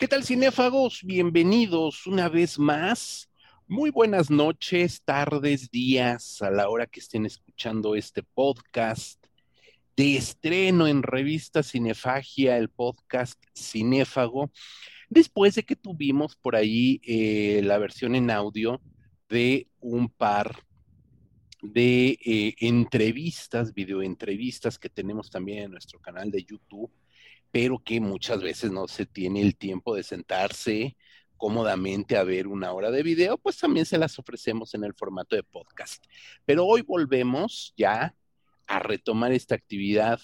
¿Qué tal, cinéfagos? Bienvenidos una vez más. Muy buenas noches, tardes, días, a la hora que estén escuchando este podcast de estreno en revista Cinefagia, el podcast Cinéfago, después de que tuvimos por ahí eh, la versión en audio de un par de eh, entrevistas, videoentrevistas que tenemos también en nuestro canal de YouTube, pero que muchas veces no se tiene el tiempo de sentarse cómodamente a ver una hora de video, pues también se las ofrecemos en el formato de podcast. Pero hoy volvemos ya a retomar esta actividad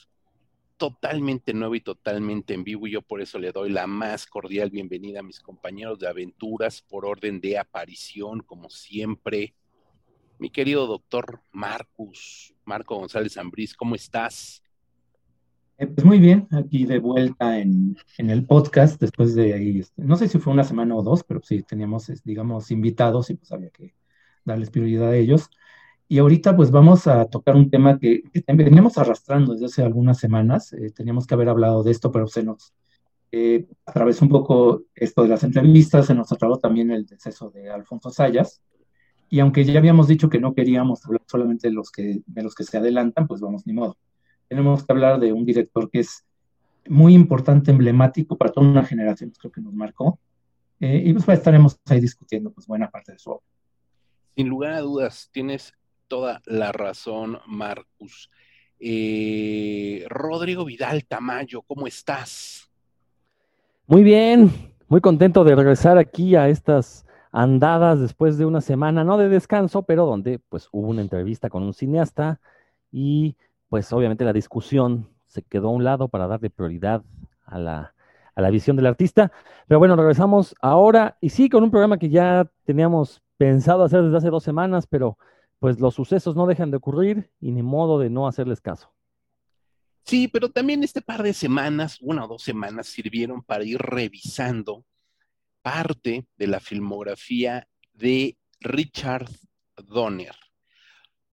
totalmente nueva y totalmente en vivo y yo por eso le doy la más cordial bienvenida a mis compañeros de aventuras por orden de aparición, como siempre. Mi querido doctor Marcus, Marco González Ambrís, ¿cómo estás? Eh, pues muy bien, aquí de vuelta en, el podcast, después de ahí, este, no sé si fue una semana o dos, pero sí, teníamos, digamos, invitados y pues había que darles prioridad a ellos. Y ahorita pues vamos a tocar un tema que, veníamos arrastrando desde hace algunas semanas, eh, teníamos que haber hablado de esto, pero se nos eh, atravesó un poco esto de las entrevistas, se nos atravesó también el deceso de Alfonso Sayas, y aunque ya habíamos dicho que no queríamos hablar solamente de los que, de los que se adelantan, pues vamos, ni modo. Tenemos que hablar de un director que es muy importante, emblemático para toda una generación, creo que nos marcó, eh, y pues estaremos ahí discutiendo pues buena parte de su obra. Sin lugar a dudas, tienes toda la razón, Marcus. Eh, Rodrigo Vidal Tamayo, ¿cómo estás? Muy bien, muy contento de regresar aquí a estas andadas después de una semana, no de descanso, pero donde pues hubo una entrevista con un cineasta y pues obviamente la discusión se quedó a un lado para darle prioridad a la, a la visión del artista. Pero bueno, regresamos ahora y sí, con un programa que ya teníamos pensado hacer desde hace dos semanas, pero pues los sucesos no dejan de ocurrir y ni modo de no hacerles caso. Sí, pero también este par de semanas, una o dos semanas, sirvieron para ir revisando parte de la filmografía de Richard Donner,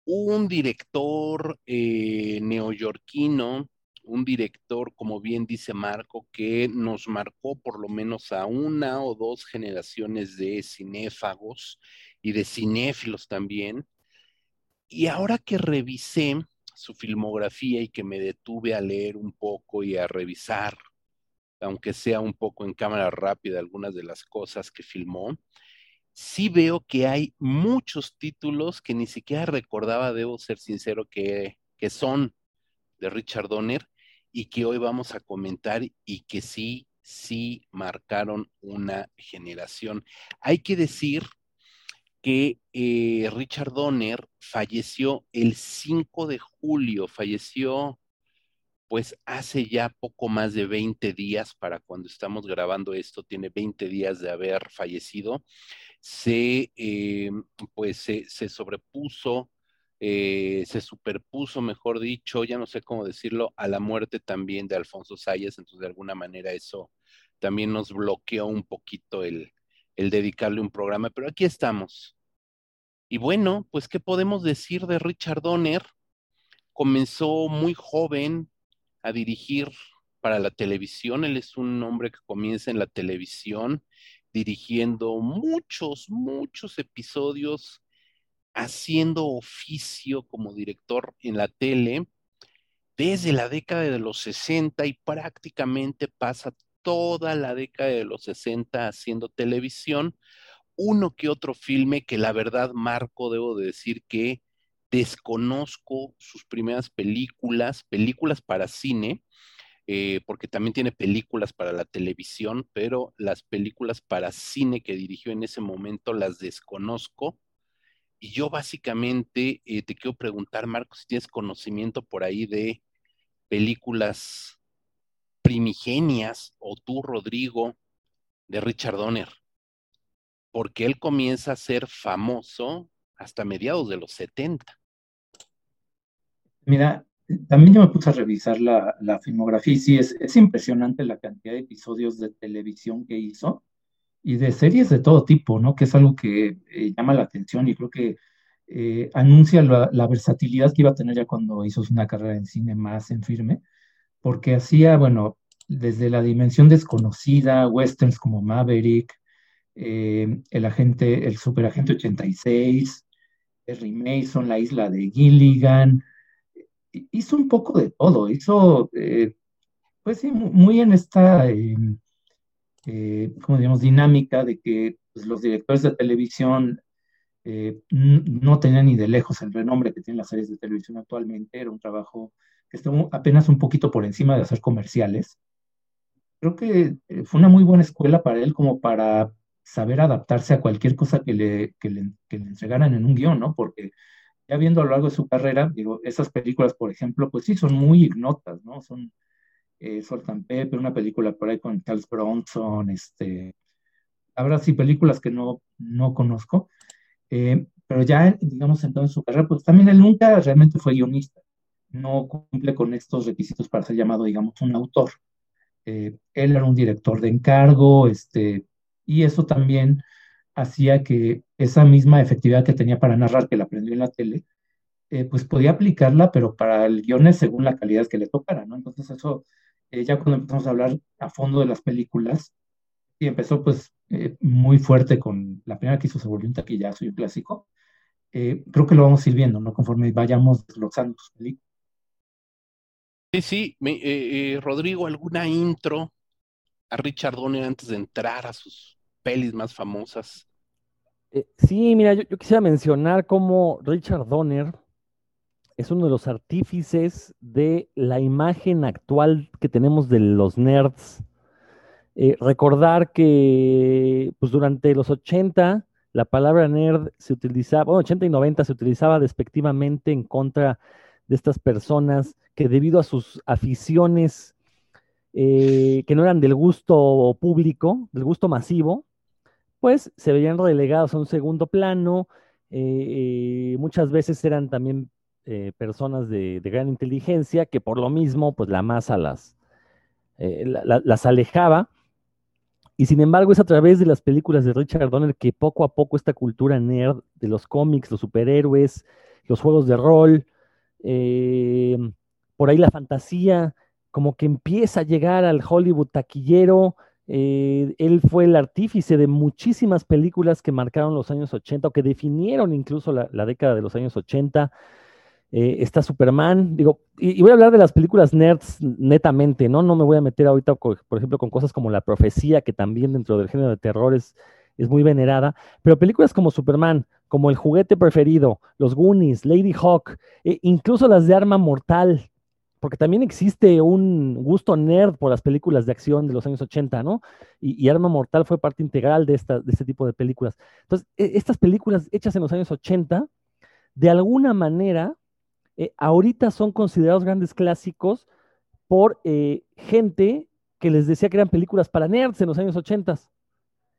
un director eh, neoyorquino, un director, como bien dice Marco, que nos marcó por lo menos a una o dos generaciones de cinéfagos y de cinéfilos también, y ahora que revisé su filmografía y que me detuve a leer un poco y a revisar, aunque sea un poco en cámara rápida, algunas de las cosas que filmó, sí veo que hay muchos títulos que ni siquiera recordaba, debo ser sincero, que, que son de Richard Donner y que hoy vamos a comentar y que sí, sí marcaron una generación. Hay que decir que eh, Richard Donner falleció el 5 de julio, falleció pues hace ya poco más de 20 días para cuando estamos grabando esto, tiene 20 días de haber fallecido, se, eh, pues se, sobrepuso, eh, se superpuso, mejor dicho, ya no sé cómo decirlo, a la muerte también de Alfonso Sayas, entonces de alguna manera eso también nos bloqueó un poquito el, el dedicarle un programa, pero aquí estamos. Y bueno, pues, ¿qué podemos decir de Richard Donner? Comenzó muy joven a dirigir para la televisión. Él es un hombre que comienza en la televisión dirigiendo muchos, muchos episodios, haciendo oficio como director en la tele desde la década de los 60 y prácticamente pasa toda la década de los 60 haciendo televisión, uno que otro filme que la verdad, Marco, debo de decir que desconozco sus primeras películas, películas para cine, eh, porque también tiene películas para la televisión, pero las películas para cine que dirigió en ese momento las desconozco. Y yo básicamente eh, te quiero preguntar, Marco, si tienes conocimiento por ahí de películas primigenias o tú, Rodrigo, de Richard Donner, porque él comienza a ser famoso hasta mediados de los 70. Mira, también yo me puse a revisar la, filmografía y sí, es, es, impresionante la cantidad de episodios de televisión que hizo y de series de todo tipo, ¿no? Que es algo que eh, llama la atención y creo que eh, anuncia la, la, versatilidad que iba a tener ya cuando hizo una carrera en cine más en firme, porque hacía, bueno, desde la dimensión desconocida, westerns como Maverick, eh, el agente, el superagente 86, Harry Mason, la isla de Gilligan, hizo un poco de todo, hizo, eh, pues sí, muy en esta, em, eh, como digamos, dinámica de que pues, los directores de televisión no tenían ni de lejos el renombre que tienen las series de televisión actualmente, era un trabajo que estuvo apenas un poquito por encima de hacer comerciales. Creo que fue una muy buena escuela para él como para saber adaptarse a cualquier cosa que le, que le, que le entregaran en un guion, ¿no? Porque ya viendo a lo largo de su carrera, digo, esas películas, por ejemplo, pues sí, son muy ignotas, ¿no? Son eh, Sultan Pepper, una película por ahí con Charles Bronson, este, habrá sí películas que no, no conozco, eh, pero ya, digamos, en su carrera, pues también él nunca realmente fue guionista, no cumple con estos requisitos para ser llamado, digamos, un autor. Eh, él era un director de encargo, este, y eso también hacía que esa misma efectividad que tenía para narrar, que la aprendió en la tele, eh, pues podía aplicarla, pero para el guion según la calidad que le tocara, ¿no? Entonces eso, eh, ya cuando empezamos a hablar a fondo de las películas, y empezó pues eh, muy fuerte con la primera que hizo se volvió un taquillazo un clásico, creo que lo vamos a ir viendo, ¿no? Conforme vayamos desglosando sus películas. Sí, sí, Rodrigo, ¿alguna intro a Richard Donner antes de entrar a sus pelis más famosas. Eh, sí, mira, yo, quisiera mencionar cómo Richard Donner es uno de los artífices de la imagen actual que tenemos de los nerds. Eh, recordar que pues, durante los 80 la palabra nerd se utilizaba, bueno, 80 y 90 se utilizaba despectivamente en contra de estas personas que debido a sus aficiones eh, que no eran del gusto público, del gusto masivo, pues se veían relegados a un segundo plano. Eh, eh, muchas veces eran también personas de, gran inteligencia que por lo mismo, pues la masa las, las alejaba. Y sin embargo es a través de las películas de Richard Donner que poco a poco esta cultura nerd de los cómics, los superhéroes, los juegos de rol, por ahí la fantasía, como que empieza a llegar al Hollywood taquillero. Eh, él fue el artífice de muchísimas películas que marcaron los años 80 o que definieron incluso la, década de los años 80. Eh, está Superman, digo, y, voy a hablar de las películas nerds netamente, ¿no? No me voy a meter ahorita, por ejemplo, con cosas como La Profecía, que también dentro del género de terror es, muy venerada, pero películas como Superman, como El Juguete Preferido, Los Goonies, Lady Hawk, e incluso las de Arma Mortal, porque también existe un gusto nerd por las películas de acción de los años 80, ¿no? Y, Arma Mortal fue parte integral de, esta, de este tipo de películas. Entonces, e, estas películas hechas en los años 80, de alguna manera, eh, ahorita son considerados grandes clásicos por eh, gente que les decía que eran películas para nerds en los años 80.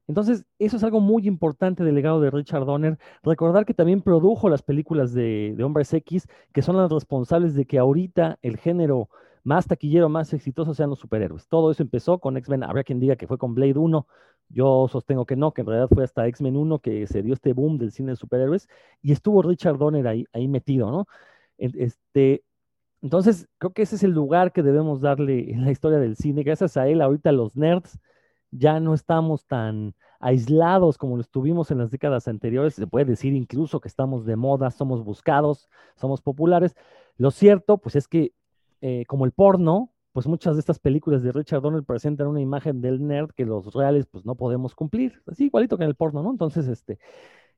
Entonces, eso es algo muy importante del legado de Richard Donner. Recordar que también produjo las películas de, Hombres X, que son las responsables de que ahorita el género más taquillero, más exitoso sean los superhéroes. Todo eso empezó con X-Men. Habrá quien diga que fue con Blade 1. Yo sostengo que no, que en realidad fue hasta X-Men 1 que se dio este boom del cine de superhéroes y estuvo Richard Donner ahí, ahí metido, ¿no? Este, entonces, creo que ese es el lugar que debemos darle en la historia del cine. Gracias a él, ahorita los nerds ya no estamos tan aislados como lo estuvimos en las décadas anteriores, se puede decir incluso que estamos de moda, somos buscados, somos populares. Lo cierto, pues es que eh, como el porno, pues muchas de estas películas de Richard Donner presentan una imagen del nerd que los reales pues no podemos cumplir, así igualito que en el porno, ¿no? Entonces, este,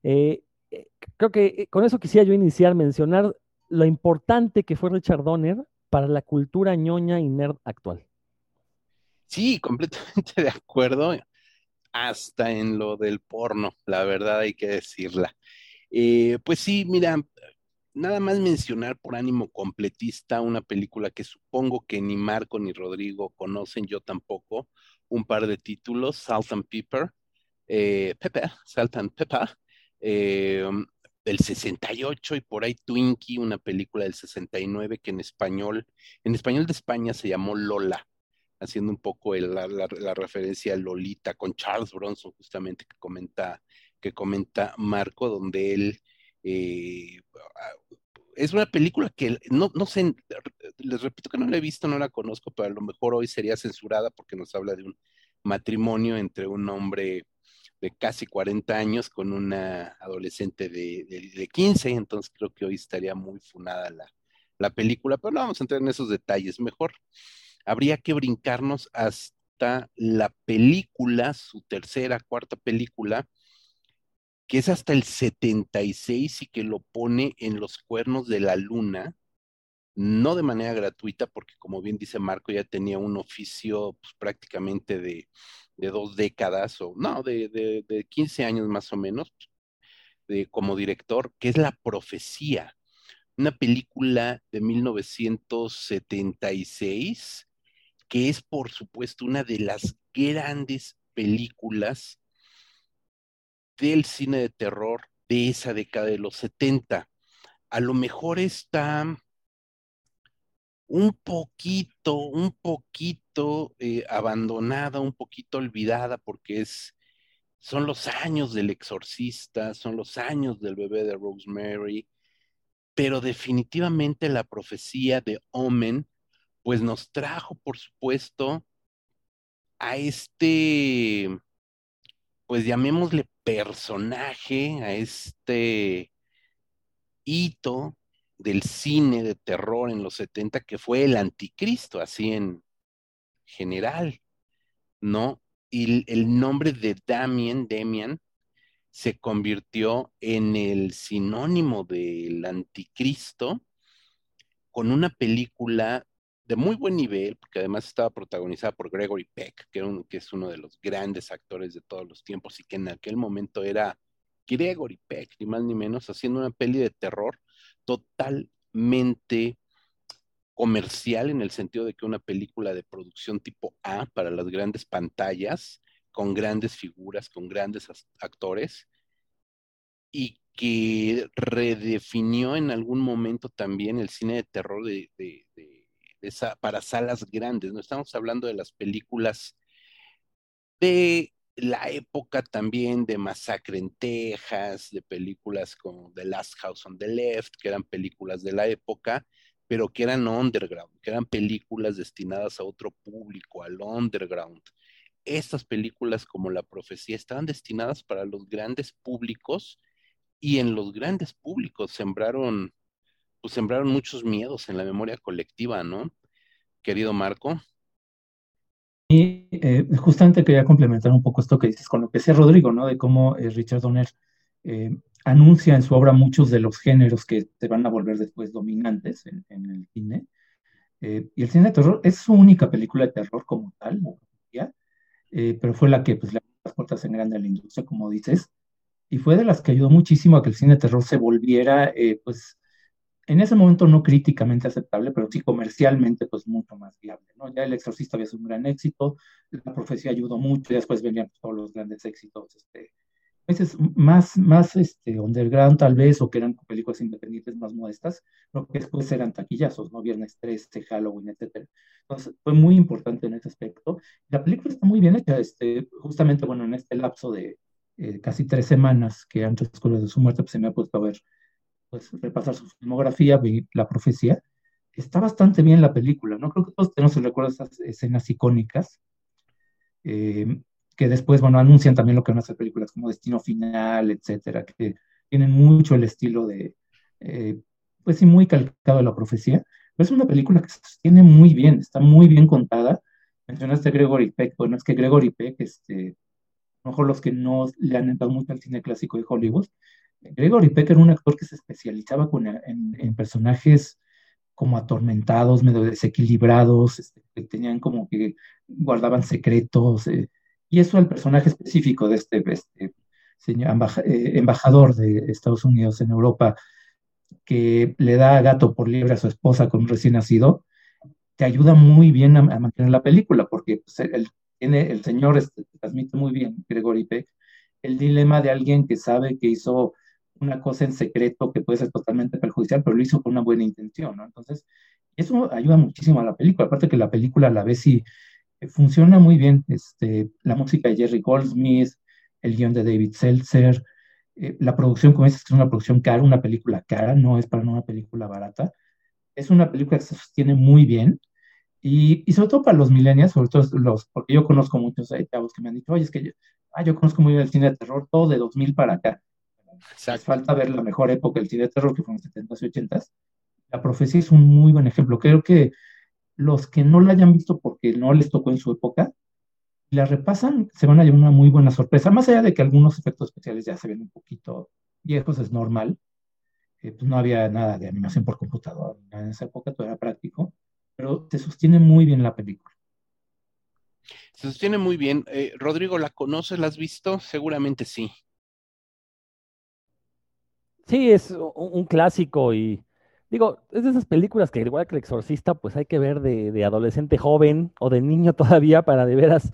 eh, eh, creo que con eso quisiera yo iniciar, mencionar lo importante que fue Richard Donner para la cultura ñoña y nerd actual. Sí, completamente de acuerdo, hasta en lo del porno, la verdad hay que decirla. Eh, pues sí, mira, nada más mencionar por ánimo completista una película que supongo que ni Marco ni Rodrigo conocen, yo tampoco, un par de títulos, Salt and Pepper, eh, Pepper, Salt and Pepper, eh, del 68 y por ahí Twinkie, una película del 69 que en español, en español de España se llamó Lola haciendo un poco la, referencia a Lolita con Charles Bronson, justamente que comenta, que comenta Marco, donde él eh, es una película que no, no sé, les repito que no la he visto, no la conozco, pero a lo mejor hoy sería censurada porque nos habla de un matrimonio entre un hombre de casi 40 años con una adolescente de, de, 15, entonces creo que hoy estaría muy funada la, la película, pero no vamos a entrar en esos detalles. Mejor habría que brincarnos hasta la película, su tercera, cuarta película, que es hasta el 76 y que lo pone en los cuernos de la luna, no de manera gratuita, porque como bien dice Marco, ya tenía un oficio pues, prácticamente de, dos décadas, o no, de, de, 15 años más o menos, de, como director, que es La Profecía, una película de 1976, que es por supuesto una de las grandes películas del cine de terror de esa década de los 70. A lo mejor está un poquito, un poquito eh, abandonada, un poquito olvidada, porque es, son los años del exorcista, son los años del bebé de Rosemary, pero definitivamente la profecía de Omen, pues nos trajo, por supuesto, a este, pues llamémosle personaje, a este hito del cine de terror en los 70 que fue el anticristo, así en general, ¿no? Y el nombre de Damien, Damian, se convirtió en el sinónimo del anticristo con una película de muy buen nivel, porque además estaba protagonizada por Gregory Peck, que, es uno de los grandes actores de todos los tiempos y que en aquel momento era Gregory Peck, ni más ni menos, haciendo una peli de terror totalmente comercial en el sentido de que una película de producción tipo A para las grandes pantallas, con grandes figuras, con grandes actores, y que redefinió en algún momento también el cine de terror de, para salas grandes. No estamos hablando de las películas de la época también de Masacre en Texas, de películas como The Last House on the Left, que eran películas de la época, pero que eran underground, que eran películas destinadas a otro público, al underground. Estas películas como La Profecía estaban destinadas para los grandes públicos y en los grandes públicos sembraron, pues sembraron muchos miedos en la memoria colectiva, ¿no? Querido Marco. Y eh, justamente quería complementar un poco esto que dices con lo que decía Rodrigo, ¿no? De cómo eh, Richard Donner eh, anuncia en su obra muchos de los géneros que se van a volver después dominantes en, el cine. y el cine de terror es su única película de terror como tal, ¿ya? pero fue la que pues, le abrió las puertas en grande a la industria, como dices, y fue de las que ayudó muchísimo a que el cine de terror se volviera, pues, en ese momento no críticamente aceptable, pero sí comercialmente pues mucho más viable, ¿no? Ya El Exorcista había sido un gran éxito, La Profecía ayudó mucho, y después venían todos los grandes éxitos, este, veces más, más este, underground tal vez, o que eran películas independientes más modestas, pero que después eran taquillazos, ¿no? Viernes 13, Halloween, etc. Entonces fue muy importante en ese aspecto. La película está muy bien hecha, este, justamente, bueno, en este lapso de eh, casi tres semanas que antes de su muerte, pues se me ha puesto a ver pues, repasar su filmografía, vi la profecía, está bastante bien la película, ¿no? Creo que todos tenemos el recuerdo de esas escenas icónicas, eh, que después, bueno, anuncian también lo que van a ser películas como Destino Final, etcétera, que tienen mucho el estilo de, eh, pues sí, muy calcado de la profecía, pero es una película que se sostiene muy bien, está muy bien contada. Mencionaste a Gregory Peck, bueno, es que Gregory Peck, este, a lo mejor los que no le han entrado mucho al cine clásico de Hollywood, Gregory Peck era un actor que se especializaba en, personajes como atormentados, medio desequilibrados, este, que tenían como que guardaban secretos, eh, y eso el personaje específico de este, este señor eh, embajador de Estados Unidos en Europa, que le da gato por liebre a su esposa con un recién nacido, te ayuda muy bien a, mantener la película, porque pues, el señor este, transmite muy bien, Gregory Peck, el dilema de alguien que sabe que hizo una cosa en secreto que puede ser totalmente perjudicial, pero lo hizo con una buena intención, ¿no? Entonces, eso ayuda muchísimo a la película, aparte que la película a la vez sí eh, funciona muy bien, este, la música de Jerry Goldsmith, el guion de David Seltzer, eh, la producción, como dices, es una producción cara, una película cara, no es para una película barata. Es una película que se sostiene muy bien. Y, y sobre todo para los millennials, sobre todo los, porque yo conozco muchos chavos que me han dicho, oye, es que yo, ah, yo conozco muy bien el cine de terror, todo de 2000 para acá. Falta ver la mejor época del cine de terror, que fue en los 70s y 80s. La profecía es un muy buen ejemplo. Creo que los que no la hayan visto porque no les tocó en su época, la repasan, se van a llevar una muy buena sorpresa. Más allá de que algunos efectos especiales ya se ven un poquito viejos, es normal. Eh, pues no había nada de animación por computador en esa época, todo era práctico, pero se sostiene muy bien la película. Se sostiene muy bien. Eh, Rodrigo, ¿la conoces? ¿La has visto? Seguramente sí. Sí, es un clásico y digo, es de esas películas que igual que El Exorcista, pues hay que ver de, adolescente joven o de niño todavía para de veras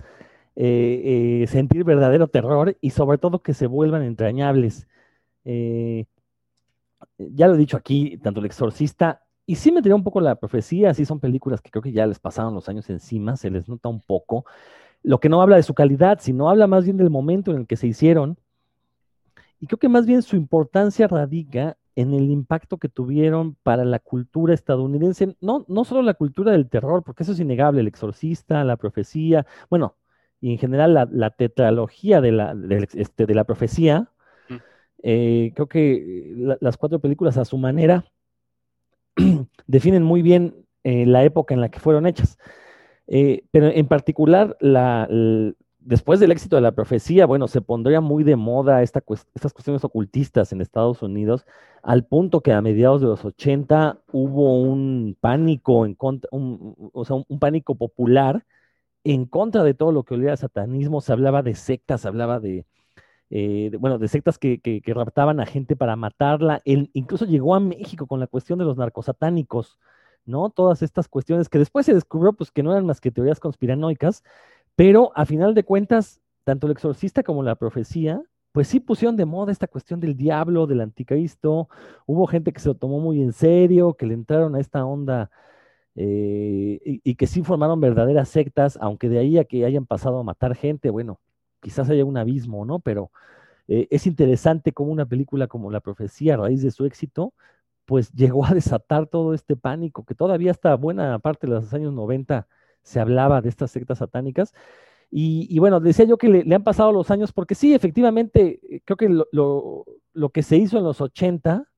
eh, eh, sentir verdadero terror y sobre todo que se vuelvan entrañables. Eh, ya lo he dicho aquí, tanto El Exorcista, y sí me tiró un poco la profecía, sí son películas que creo que ya les pasaron los años encima, se les nota un poco. Lo que no habla de su calidad, sino habla más bien del momento en el que se hicieron y creo que más bien su importancia radica en el impacto que tuvieron para la cultura estadounidense, no, no solo la cultura del terror, porque eso es innegable, el exorcista, la profecía, bueno, y en general la, tetralogía de la, de, este, de la profecía, eh, creo que las cuatro películas a su manera definen muy bien eh, la época en la que fueron hechas. Eh, pero en particular, la, después del éxito de la profecía, bueno, se pondría muy de moda estas cuestiones ocultistas en Estados Unidos, al punto que a mediados de los 80 hubo un pánico en contra, o sea, un, pánico popular en contra de todo lo que olía a satanismo. Se hablaba de sectas, se hablaba de, eh, bueno, de sectas que, que, raptaban a gente para matarla. Incluso llegó a México con la cuestión de los narcosatánicos, ¿no? Todas estas cuestiones que después se descubrió pues que no eran más que teorías conspiranoicas, pero a final de cuentas, tanto el exorcista como la profecía, pues sí pusieron de moda esta cuestión del diablo, del anticristo. Hubo gente que se lo tomó muy en serio, que le entraron a esta onda eh, y, que sí formaron verdaderas sectas, aunque de ahí a que hayan pasado a matar gente, bueno, quizás haya un abismo, ¿no? Pero eh, es interesante cómo una película como La Profecía, a raíz de su éxito, pues llegó a desatar todo este pánico que todavía hasta buena parte de los años 90 se hablaba de estas sectas satánicas. Y, bueno, decía yo que le, han pasado los años, porque sí, efectivamente, eh, creo que lo, que se hizo en los 80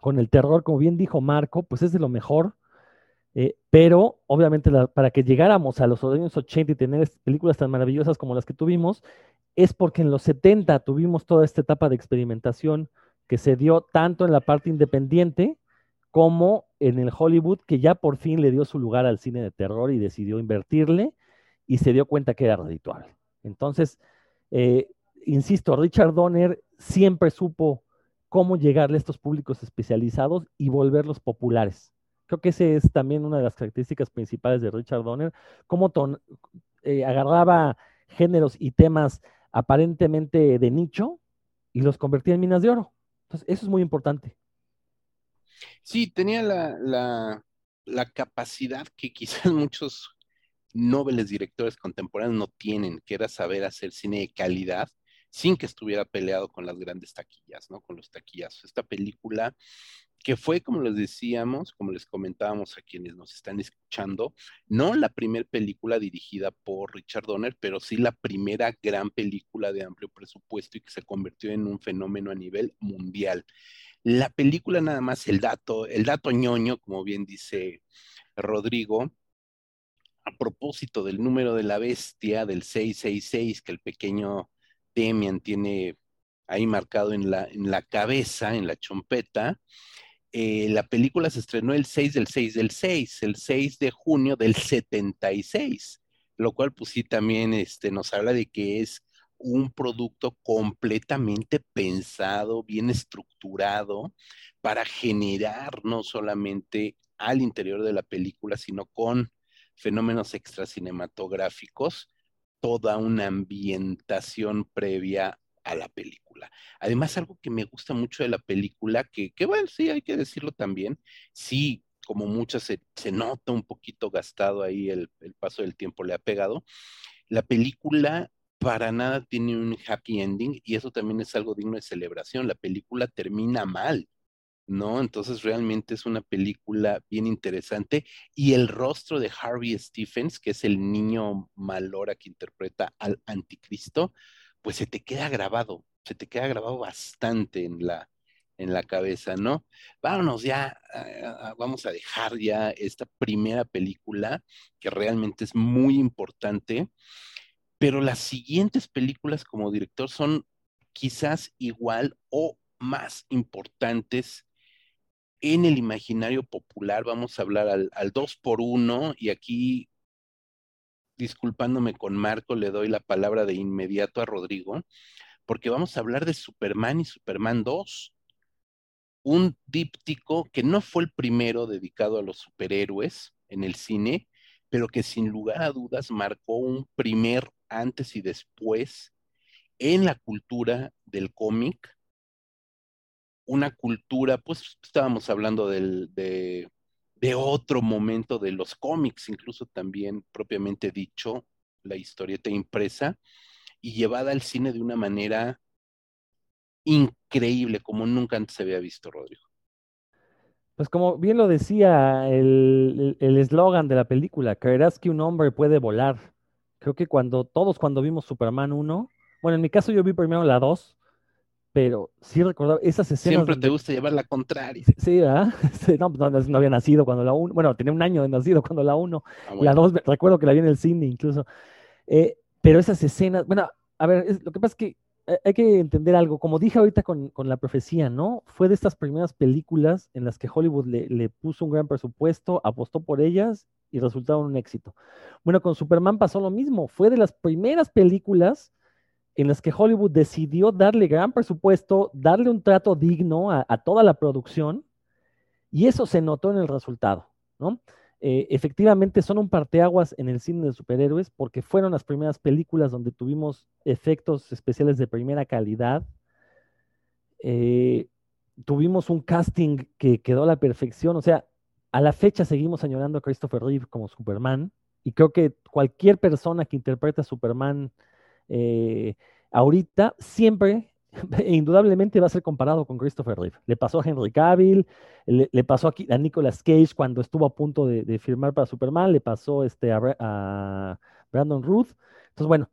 con el terror, como bien dijo Marco, pues es de lo mejor. Eh, pero obviamente para que llegáramos a los años 80 y tener películas tan maravillosas como las que tuvimos, es porque en los 70 tuvimos toda esta etapa de experimentación que se dio tanto en la parte independiente como en el Hollywood, que ya por fin le dio su lugar al cine de terror y decidió invertirle y se dio cuenta que era redituable. Entonces, eh, insisto, Richard Donner siempre supo cómo llegarle a estos públicos especializados y volverlos populares. Creo que esa es también una de las características principales de Richard Donner, cómo eh, agarraba géneros y temas aparentemente de nicho y los convertía en minas de oro. Entonces, eso es muy importante. Sí, tenía la, capacidad que quizás muchos nobles directores contemporáneos no tienen, que era saber hacer cine de calidad sin que estuviera peleado con las grandes taquillas, ¿no? Con los taquillas. Esta película que fue, como les decíamos, como les comentábamos a quienes nos están escuchando, no la primera película dirigida por Richard Donner, pero sí la primera gran película de amplio presupuesto y que se convirtió en un fenómeno a nivel mundial. La película nada más, el dato, el dato ñoño, como bien dice Rodrigo, a propósito del número de la bestia, del 666, que el pequeño Demian tiene ahí marcado en la, en la cabeza, en la chompeta, eh, la película se estrenó el 6 del 6 del 6, el 6 de junio del 76, lo cual pues sí también este, nos habla de que es un producto completamente pensado, bien estructurado, para generar no solamente al interior de la película, sino con fenómenos extracinematográficos, toda una ambientación previa a la película. Además, algo que me gusta mucho de la película, que, que bueno, sí, hay que decirlo también, sí, como muchas se, nota un poquito gastado ahí, el, el paso del tiempo le ha pegado, la película para nada tiene un happy ending y eso también es algo digno de celebración. La película termina mal, ¿no? Entonces realmente es una película bien interesante y el rostro de Harvey Stephens, que es el niño malora que interpreta al anticristo, pues se te queda grabado, se te queda grabado bastante en la, en la cabeza, ¿no? Vámonos ya, vamos a dejar ya esta primera película que realmente es muy importante, pero las siguientes películas como director son quizás igual o más importantes en el imaginario popular. Vamos a hablar al, dos por uno y aquí, disculpándome con Marco, le doy la palabra de inmediato a Rodrigo, porque vamos a hablar de Superman y Superman 2 un díptico que no fue el primero dedicado a los superhéroes en el cine, pero que sin lugar a dudas marcó un primer antes y después en la cultura del cómic, una cultura, pues estábamos hablando del, de, de otro momento de los cómics, incluso también propiamente dicho, la historieta impresa y llevada al cine de una manera increíble, como nunca antes se había visto, Rodrigo. Pues como bien lo decía el eslogan de la película, creerás que un hombre puede volar. Creo que cuando todos cuando vimos Superman 1, bueno, en mi caso yo vi primero la 2, pero sí recordaba esas escenas. Siempre te gusta llevar la contraria. Sí, ¿verdad? no, no, había nacido cuando la 1, bueno, tenía un año de nacido cuando la 1, ah, la 2, recuerdo que la vi en el cine incluso. Eh, pero esas escenas, bueno, a ver, lo que pasa es que hay que entender algo, como dije ahorita con, la profecía, ¿no? Fue de estas primeras películas en las que Hollywood le, puso un gran presupuesto, apostó por ellas y resultaron un éxito. Bueno, con Superman pasó lo mismo, fue de las primeras películas en las que Hollywood decidió darle gran presupuesto, darle un trato digno a, a toda la producción y eso se notó en el resultado, ¿no? Eh, efectivamente son un parteaguas en el cine de superhéroes porque fueron las primeras películas donde tuvimos efectos especiales de primera calidad. Eh, tuvimos un casting que quedó a la perfección, o sea, a la fecha seguimos añorando a Christopher Reeve como Superman y creo que cualquier persona que interpreta a Superman eh, ahorita siempre indudablemente va a ser comparado con Christopher Reeve. Le pasó a Henry Cavill, le, pasó a, Nicolas Cage cuando estuvo a punto de, firmar para Superman, le pasó este, a, Brandon Ruth. Entonces, bueno,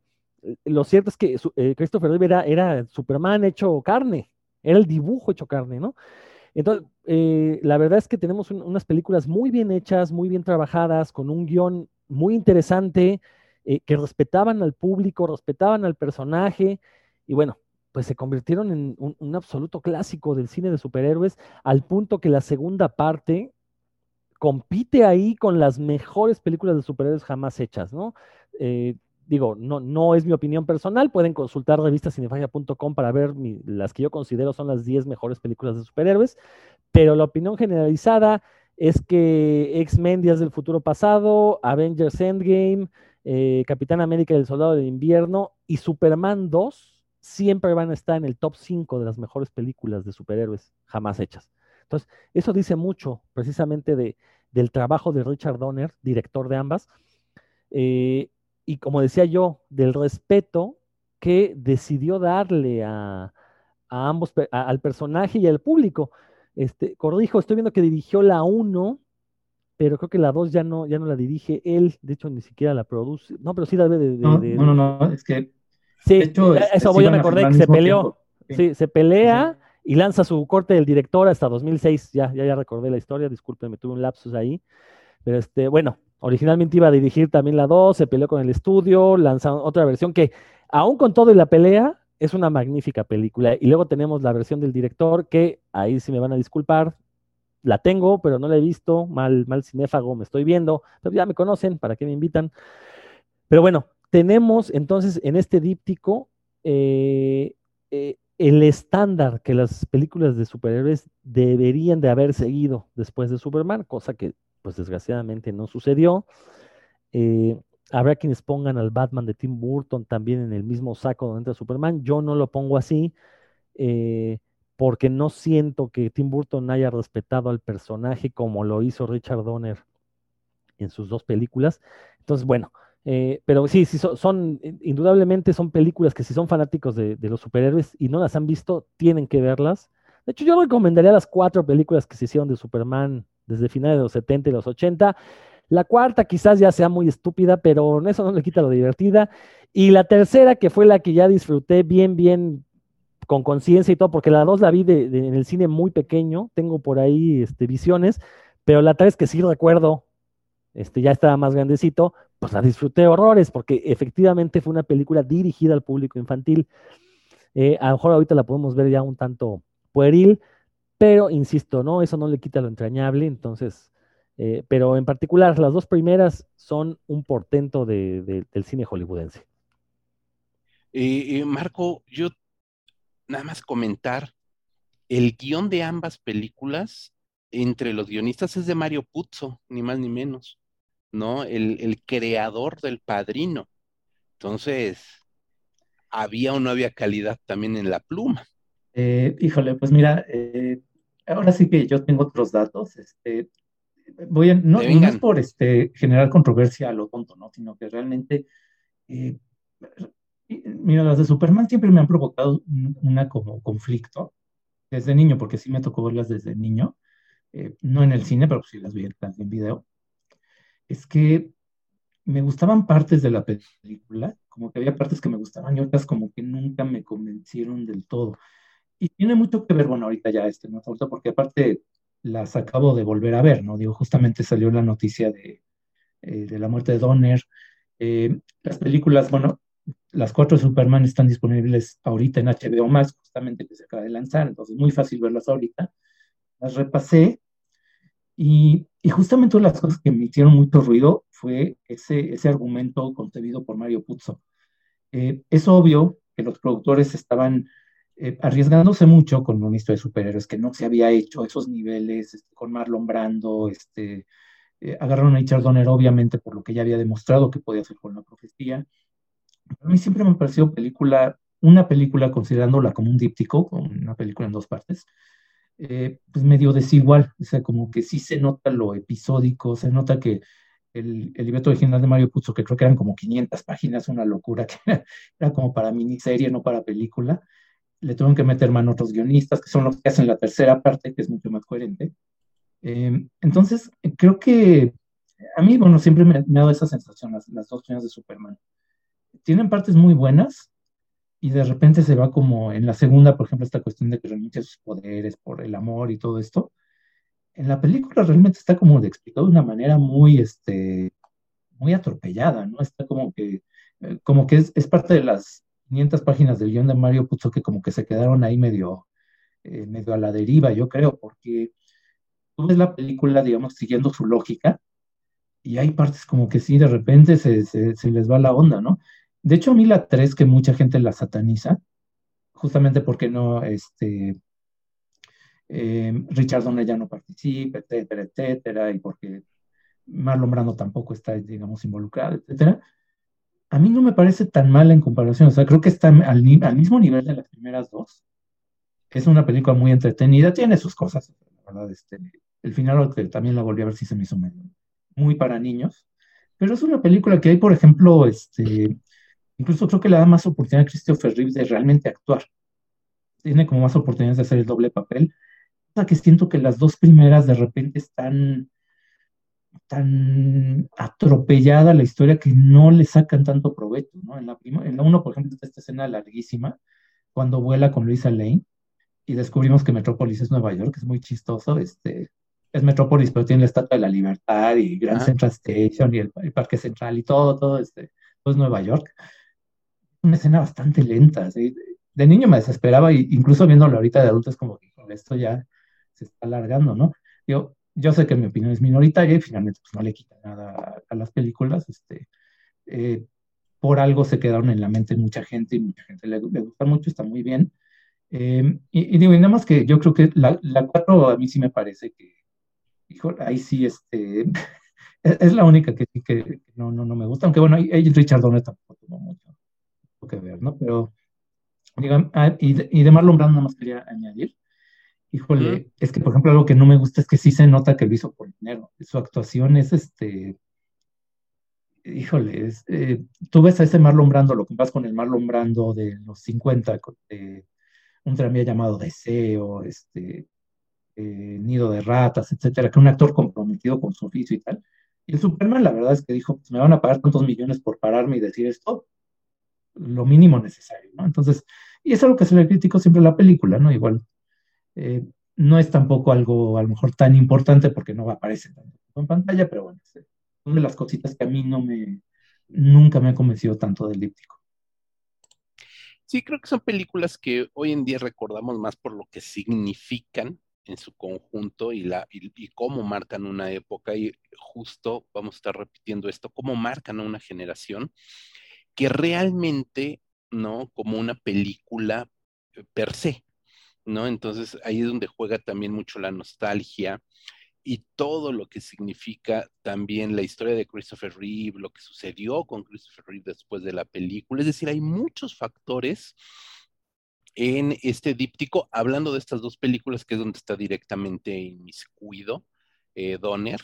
lo cierto es que eh, Christopher Reeve era, Superman hecho carne, era el dibujo hecho carne, ¿no? Entonces, eh, la verdad es que tenemos unas películas muy bien hechas, muy bien trabajadas, con un guion muy interesante, eh, que respetaban al público, respetaban al personaje, y bueno, pues se convirtieron en un, absoluto clásico del cine de superhéroes, al punto que la segunda parte compite ahí con las mejores películas de superhéroes jamás hechas, ¿no? Eh, digo, no, no es mi opinión personal, pueden consultar revistacinefagia.com para ver las que yo considero son las 10 mejores películas de superhéroes, pero la opinión generalizada es que X-Men Días del Futuro Pasado, Avengers Endgame, eh, Capitán América y el Soldado del Invierno y Superman 2 siempre van a estar en el top 5 de las mejores películas de superhéroes jamás hechas. Entonces, eso dice mucho precisamente de, del trabajo de Richard Donner, director de ambas, eh, y como decía yo, del respeto que decidió darle a, ambos, al personaje y al público. Este, corrijo, estoy viendo que dirigió la 1, pero creo que la 2 ya no, ya no la dirige él, de hecho ni siquiera la produce. No, pero sí la debe de... no, no, no, es que Sí, eso voy a me acordé que se peleó. Sí. se pelea y lanza su corte del director hasta 2006. Ya, ya, ya recordé la historia, discúlpenme, tuve un lapsus ahí. Pero este, bueno, originalmente iba a dirigir también la 2, se peleó con el estudio, lanzaron otra versión que, aún con todo y la pelea, es una magnífica película. Y luego tenemos la versión del director, que ahí sí me van a disculpar, la tengo, pero no la he visto, mal, mal cinéfago, me estoy viendo, pero ya me conocen, ¿para qué me invitan? Pero bueno, tenemos entonces en este díptico eh, eh, el estándar que las películas de superhéroes deberían de haber seguido después de Superman, cosa que pues desgraciadamente no sucedió. Eh, habrá quienes pongan al Batman de Tim Burton también en el mismo saco donde entra Superman. Yo no lo pongo así porque no siento que Tim Burton haya respetado al personaje como lo hizo Richard Donner en sus dos películas. Entonces, bueno, Eh, pero sí, sí, son, indudablemente son películas que si son fanáticos de, los superhéroes y no las han visto, tienen que verlas. De hecho, yo recomendaría las cuatro películas que se hicieron de Superman desde finales de los 70 y los 80. La cuarta quizás ya sea muy estúpida, pero eso no le quita lo divertida. Y la tercera, que fue la que ya disfruté bien, bien con conciencia y todo, porque la dos la vi en el cine muy pequeño, tengo por ahí este, visiones, pero la tres que sí recuerdo, este, ya estaba más grandecito, pues la disfruté horrores, porque efectivamente fue una película dirigida al público infantil. Eh, a lo mejor ahorita la podemos ver ya un tanto pueril, pero insisto, ¿no? Eso no le quita lo entrañable, entonces, eh, pero en particular las dos primeras son un portento del cine hollywoodense. Eh, Marco, yo nada más comentar, el guion de ambas películas entre los guionistas es de Mario Puzo, ni más ni menos, ¿no? El, creador del padrino. Entonces, ¿había o no había calidad también en la pluma? Eh, híjole, pues mira, eh, ahora sí que yo tengo otros datos. Este, voy a, no, es por este, generar controversia a lo tonto, ¿no? Sino que realmente eh, Mira, las de Superman siempre me han provocado una como conflicto desde niño, porque sí me tocó verlas desde niño, no en el cine, pero sí las vi en video. Es que me gustaban partes de la película, como que había partes que me gustaban y otras como que nunca me convencieron del todo. Y tiene mucho que ver, bueno, ahorita ya este, no falta, porque aparte las acabo de volver a ver, ¿no? Digo, justamente salió la noticia de, eh, de la muerte de Donner. Eh, las películas, bueno, las cuatro Superman están disponibles ahorita en HBO Max, justamente que se acaba de lanzar, entonces muy fácil verlas ahorita. Las repasé y, justamente una de las cosas que me hicieron mucho ruido fue ese, ese argumento concebido por Mario Puzo. Eh, es obvio que los productores estaban eh, arriesgándose mucho con un historia de superhéroes que no se había hecho esos niveles este, con Marlon Brando, este, eh, agarraron a Richard Donner obviamente por lo que ya había demostrado que podía hacer con la profecía a mí siempre me pareció película, una película considerándola como un díptico, una película en dos partes, eh, pues medio desigual, o sea, como que sí se nota lo episódico, se nota que el, el libreto original de Mario Puzo, que creo que eran como 500 páginas, una locura, que era, como para miniserie, no para película, le tuvieron que meter mano otros guionistas, que son los que hacen la tercera parte, que es mucho más coherente. Eh, entonces, creo que a mí, bueno, siempre me, ha dado esa sensación, las, las dos primeras de Superman. Tienen partes muy buenas y de repente se va como en la segunda, por ejemplo, esta cuestión de que renuncia sus poderes por el amor y todo esto. En la película realmente está como de explicado de una manera muy, este, muy atropellada, ¿no? Está como que, eh, como que es, parte de las 500 páginas del guion de Mario Puzo que como que se quedaron ahí medio, eh, medio a la deriva, yo creo, porque tú ves la película, digamos, siguiendo su lógica, y hay partes como que sí, de repente se, se, se les va la onda, ¿no? De hecho, a mí la 3, que mucha gente la sataniza, justamente porque no, este, eh, Richard Donner ya no participa, etcétera, etcétera, y porque Marlon Brando tampoco está, digamos, involucrado, etcétera. A mí no me parece tan mala en comparación, o sea, creo que está al, al mismo nivel de las primeras dos. Es una película muy entretenida, tiene sus cosas, la verdad, este, el final también la volví a ver si se me hizo muy para niños, pero es una película que hay, por ejemplo, este, Incluso creo que le da más oportunidad a Christopher Reeves de realmente actuar. Tiene como más oportunidades de hacer el doble papel. O sea, que siento que las dos primeras de repente están tan atropellada la historia que no le sacan tanto provecho, ¿no? En la, en la uno, por ejemplo, está esta escena larguísima, cuando vuela con Luisa Lane y descubrimos que Metrópolis es Nueva York, es muy chistoso, este, es Metrópolis, pero tiene la Estatua de la Libertad y Grand Central Station y el, Parque Central y todo, todo, este, todo es Nueva York una escena bastante lenta. De niño me desesperaba, y incluso viéndolo ahorita de adulto es como que esto ya se está alargando, ¿no? Yo, yo sé que mi opinión es minoritaria y finalmente pues, no le quita nada a, las películas. Este, eh, por algo se quedaron en la mente mucha gente y mucha gente le, gusta mucho, está muy bien. Em, y, digo, y nada más que yo creo que la, la 4 a mí sí me parece que, hijo, ahí sí, este, es, la única que sí que no, no, no me gusta, aunque bueno, ahí, Richard Donner tampoco tuvo mucho, que ver, ¿no? Pero, digamos, ah, y, de, y, de, Marlon Brando nada más quería añadir, híjole, es que, por ejemplo, algo que no me gusta es que sí se nota que lo hizo por dinero. Su actuación es, este, híjole, eh, tú ves a ese Marlon Brando, lo vas con el Marlon Brando de los 50, de un tranvía llamado Deseo, este, eh, Nido de Ratas, etcétera, que un actor comprometido con su oficio y tal. Y el Superman, la verdad es que dijo, pues me van a pagar tantos millones por pararme y decir esto, lo mínimo necesario, ¿no? Entonces, y es algo que se le criticó siempre la película, ¿no? Igual, eh, no es tampoco algo a lo mejor tan importante porque no aparece tanto en pantalla, pero bueno, es una de las cositas que a mí no me, nunca me ha convencido tanto del díptico. Sí, creo que son películas que hoy en día recordamos más por lo que significan en su conjunto y, la, y, cómo marcan una época y justo vamos a estar repitiendo esto, cómo marcan a una generación que realmente, ¿no? Como una película eh, per se, ¿no? Entonces ahí es donde juega también mucho la nostalgia y todo lo que significa también la historia de Christopher Reeve, lo que sucedió con Christopher Reeve después de la película. Es decir, hay muchos factores en este díptico, hablando de estas dos películas, que es donde está directamente inmiscuido eh, Donner,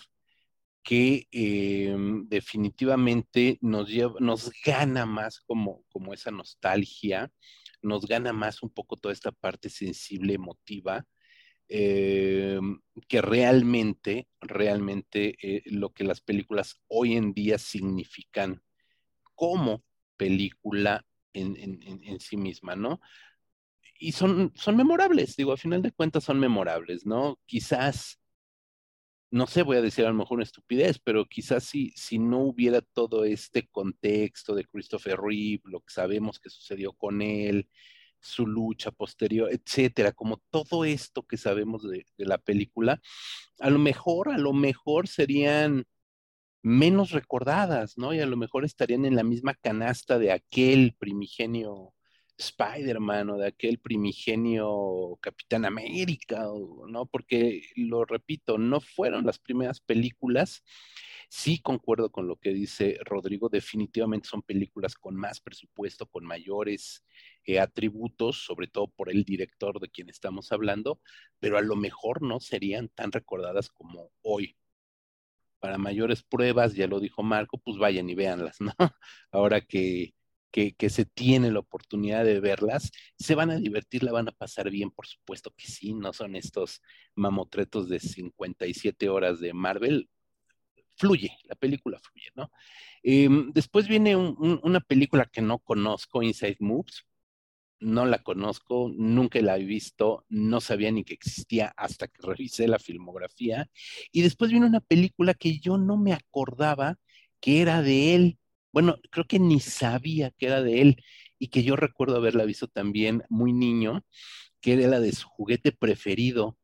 que em, definitivamente nos, lleva, nos gana más como, como esa nostalgia, nos gana más un poco toda esta parte sensible, emotiva, em, que realmente, realmente eh, lo que las películas hoy en día significan como película en, en sí misma, ¿no? y son, son memorables, digo, a final de cuentas son memorables, ¿no? Quizás, no sé, voy a decir a lo mejor una estupidez, pero quizás si, si no hubiera todo este contexto de Christopher Reeve, lo que sabemos que sucedió con él, su lucha posterior, etcétera, como todo esto que sabemos de, de la película, a lo mejor, a lo mejor serían menos recordadas, ¿no? Y a lo mejor estarían en la misma canasta de aquel primigenio Spider-Man o de aquel primigenio Capitán América, ¿no? Porque, lo repito, no fueron las primeras películas. Sí concuerdo con lo que dice Rodrigo, definitivamente son películas con más presupuesto, con mayores eh, atributos, sobre todo por el director de quien estamos hablando, pero a lo mejor no serían tan recordadas como hoy. Para mayores pruebas, ya lo dijo Marco, pues vayan y véanlas, ¿no? Ahora que que, se tiene la oportunidad de verlas, se van a divertir, la van a pasar bien, por supuesto que sí, no son estos mamotretos de 57 horas de Marvel. Fluye, la película fluye, ¿no? Em, después viene una película que no conozco, Inside Moves. No la conozco, nunca la he visto, no sabía ni que existía hasta que revisé la filmografía. Y después viene una película que yo no me acordaba que era de él bueno, creo que ni sabía que era de él y que yo recuerdo haberla visto también muy niño, que era la de su juguete preferido,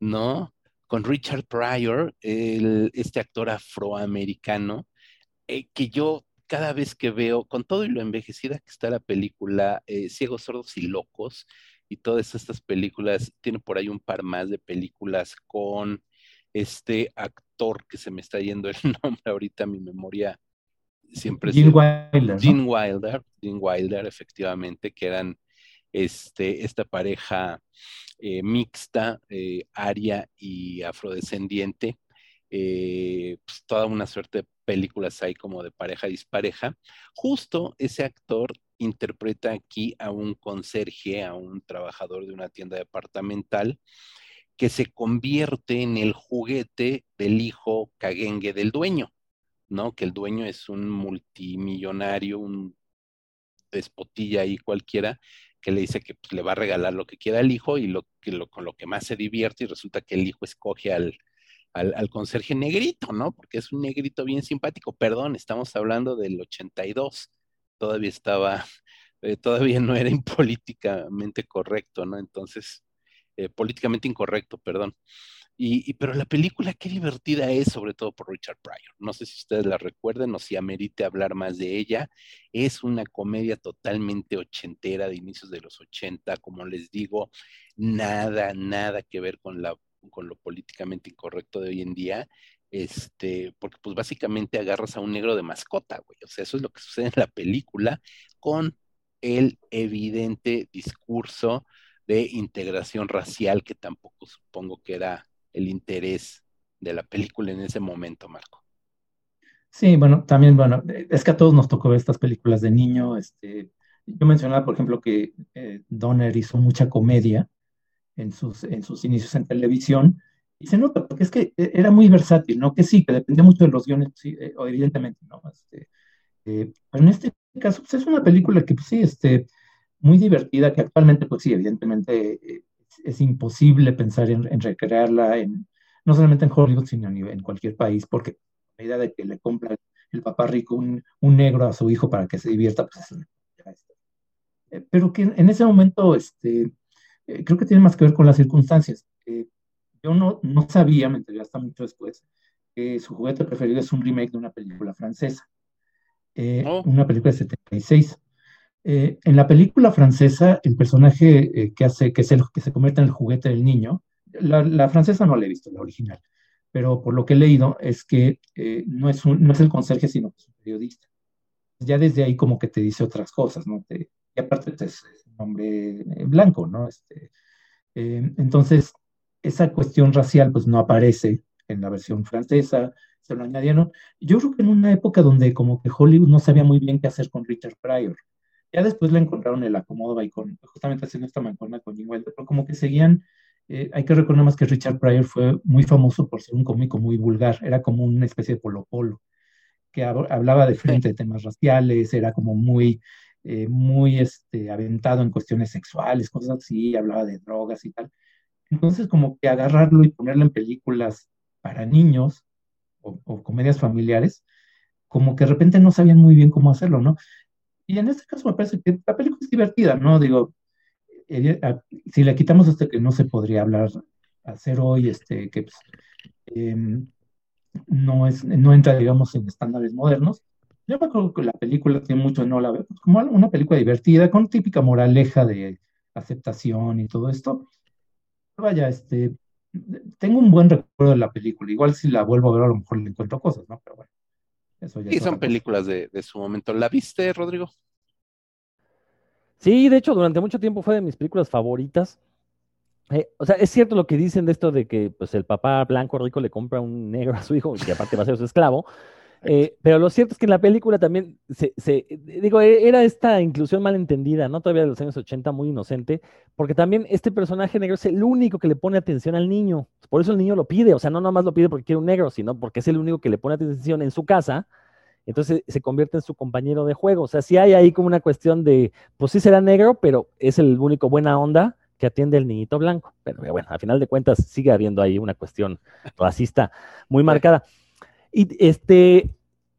¿no? Con Richard Pryor, este actor afroamericano, eh, que yo cada vez que veo, con todo y lo envejecida que está la película, eh, Ciegos, Sordos y Locos, y todas estas películas, tiene por ahí un par más de películas con este actor que se me está yendo el nombre ahorita, mi memoria siempre Gene Wilder. Gene Wilder, Gene Wilder, efectivamente, que eran este, esta pareja eh, mixta, eh, aria y afrodescendiente. Eh, pues, toda una suerte de películas hay como de pareja dispareja. Justo ese actor interpreta aquí a un conserje, a un trabajador de una tienda departamental, que se convierte en el juguete del hijo caguengue del dueño. ¿No? Que el dueño es un multimillonario, un despotilla ahí cualquiera, que le dice que pues, le va a regalar lo que quiera al hijo y lo, que lo, con lo que más se divierte y resulta que el hijo escoge al, al, conserje negrito, ¿no? Porque es un negrito bien simpático. Perdón, estamos hablando del 82. Todavía estaba, eh, todavía no era impolíticamente correcto, ¿no? Entonces, eh, políticamente incorrecto, perdón. Y, pero la película, qué divertida es, sobre todo por Richard Pryor. No sé si ustedes la recuerden o si amerite hablar más de ella. Es una comedia totalmente ochentera de inicios de los ochenta, como les digo, nada, nada que ver con, la, con lo políticamente incorrecto de hoy en día. Este, porque pues básicamente agarras a un negro de mascota, güey. O sea, eso es lo que sucede en la película con el evidente discurso de integración racial que tampoco supongo que era el interés de la película en ese momento, Marco. Sí, bueno, también, bueno, es que a todos nos tocó ver estas películas de niño. Este, yo mencionaba, por ejemplo, que eh, Donner hizo mucha comedia en sus, en sus inicios en televisión, y se nota, porque es que eh, era muy versátil, ¿no? Que sí, que dependía mucho de los guiones, sí, eh, evidentemente, ¿no? Este, pero en este caso, pues es una película que, pues sí, este, muy divertida, que actualmente, pues sí, evidentemente es, imposible pensar en, recrearla, en, no solamente en Hollywood, sino en cualquier país, porque la idea de que le compra el papá rico un, un negro a su hijo para que se divierta, pues eh, pero que en ese momento, este, eh, creo que tiene más que ver con las circunstancias. Eh, yo no, no sabía, me enteré hasta mucho después, que su juguete preferido es un remake de una película francesa, oh. una película de 76. En la película francesa, el personaje que hace, que, se convierte en el juguete del niño, la, francesa no la he visto, la original, pero por lo que he leído es que no, es no es el conserje, sino que es un periodista ya desde ahí como que te dice otras cosas, ¿no? y aparte es un hombre eh, blanco, ¿no? Este, eh, entonces, esa cuestión racial pues no aparece en la versión francesa, se lo añadieron. Yo creo que en una época donde como que Hollywood no sabía muy bien qué hacer con Richard Pryor. Ya después le encontraron el acomodo ahí con, justamente haciendo esta mancona con Jim Wilder, pero como que seguían, eh, hay que recordar más que Richard Pryor fue muy famoso por ser un cómico muy vulgar, era como una especie de polo polo que hablaba de frente de temas raciales, era como muy, eh, muy este, aventado en cuestiones sexuales, cosas así, hablaba de drogas y tal. Entonces, como que agarrarlo y ponerlo en películas para niños o, comedias familiares, como que de repente no sabían muy bien cómo hacerlo, ¿no? Y en este caso me parece que la película es divertida, ¿no? Digo, eh, si le quitamos este que no se podría hablar, hacer hoy, este, que pues, em, no, es, no entra, digamos, en estándares modernos. Yo me acuerdo que la película tiene mucho no la veo, pues, como una película divertida, con típica moraleja de aceptación y todo esto. Vaya, este, tengo un buen recuerdo de la película. Igual si la vuelvo a ver, a lo mejor le encuentro cosas, ¿no? Pero bueno. Eso ya y son películas de, de, su momento. ¿La viste, Rodrigo? Sí, de hecho, durante mucho tiempo fue de mis películas favoritas. Eh, o sea, es cierto lo que dicen de esto de que pues, el papá blanco rico le compra un negro a su hijo, que aparte va a ser su esclavo. Eh, pero lo cierto es que en la película también se, digo, e, era esta inclusión malentendida, ¿no? Todavía de los años 80, muy inocente, porque también este personaje negro es el único que le pone atención al niño. Por eso el niño lo pide, o sea, no nomás lo pide porque quiere un negro, sino porque es el único que le pone atención en su casa. Entonces se convierte en su compañero de juego. O sea, sí hay ahí como una cuestión de, pues sí será negro, pero es el único buena onda que atiende el niñito blanco. Pero bueno, a final de cuentas sigue habiendo ahí una cuestión racista muy marcada. Y este,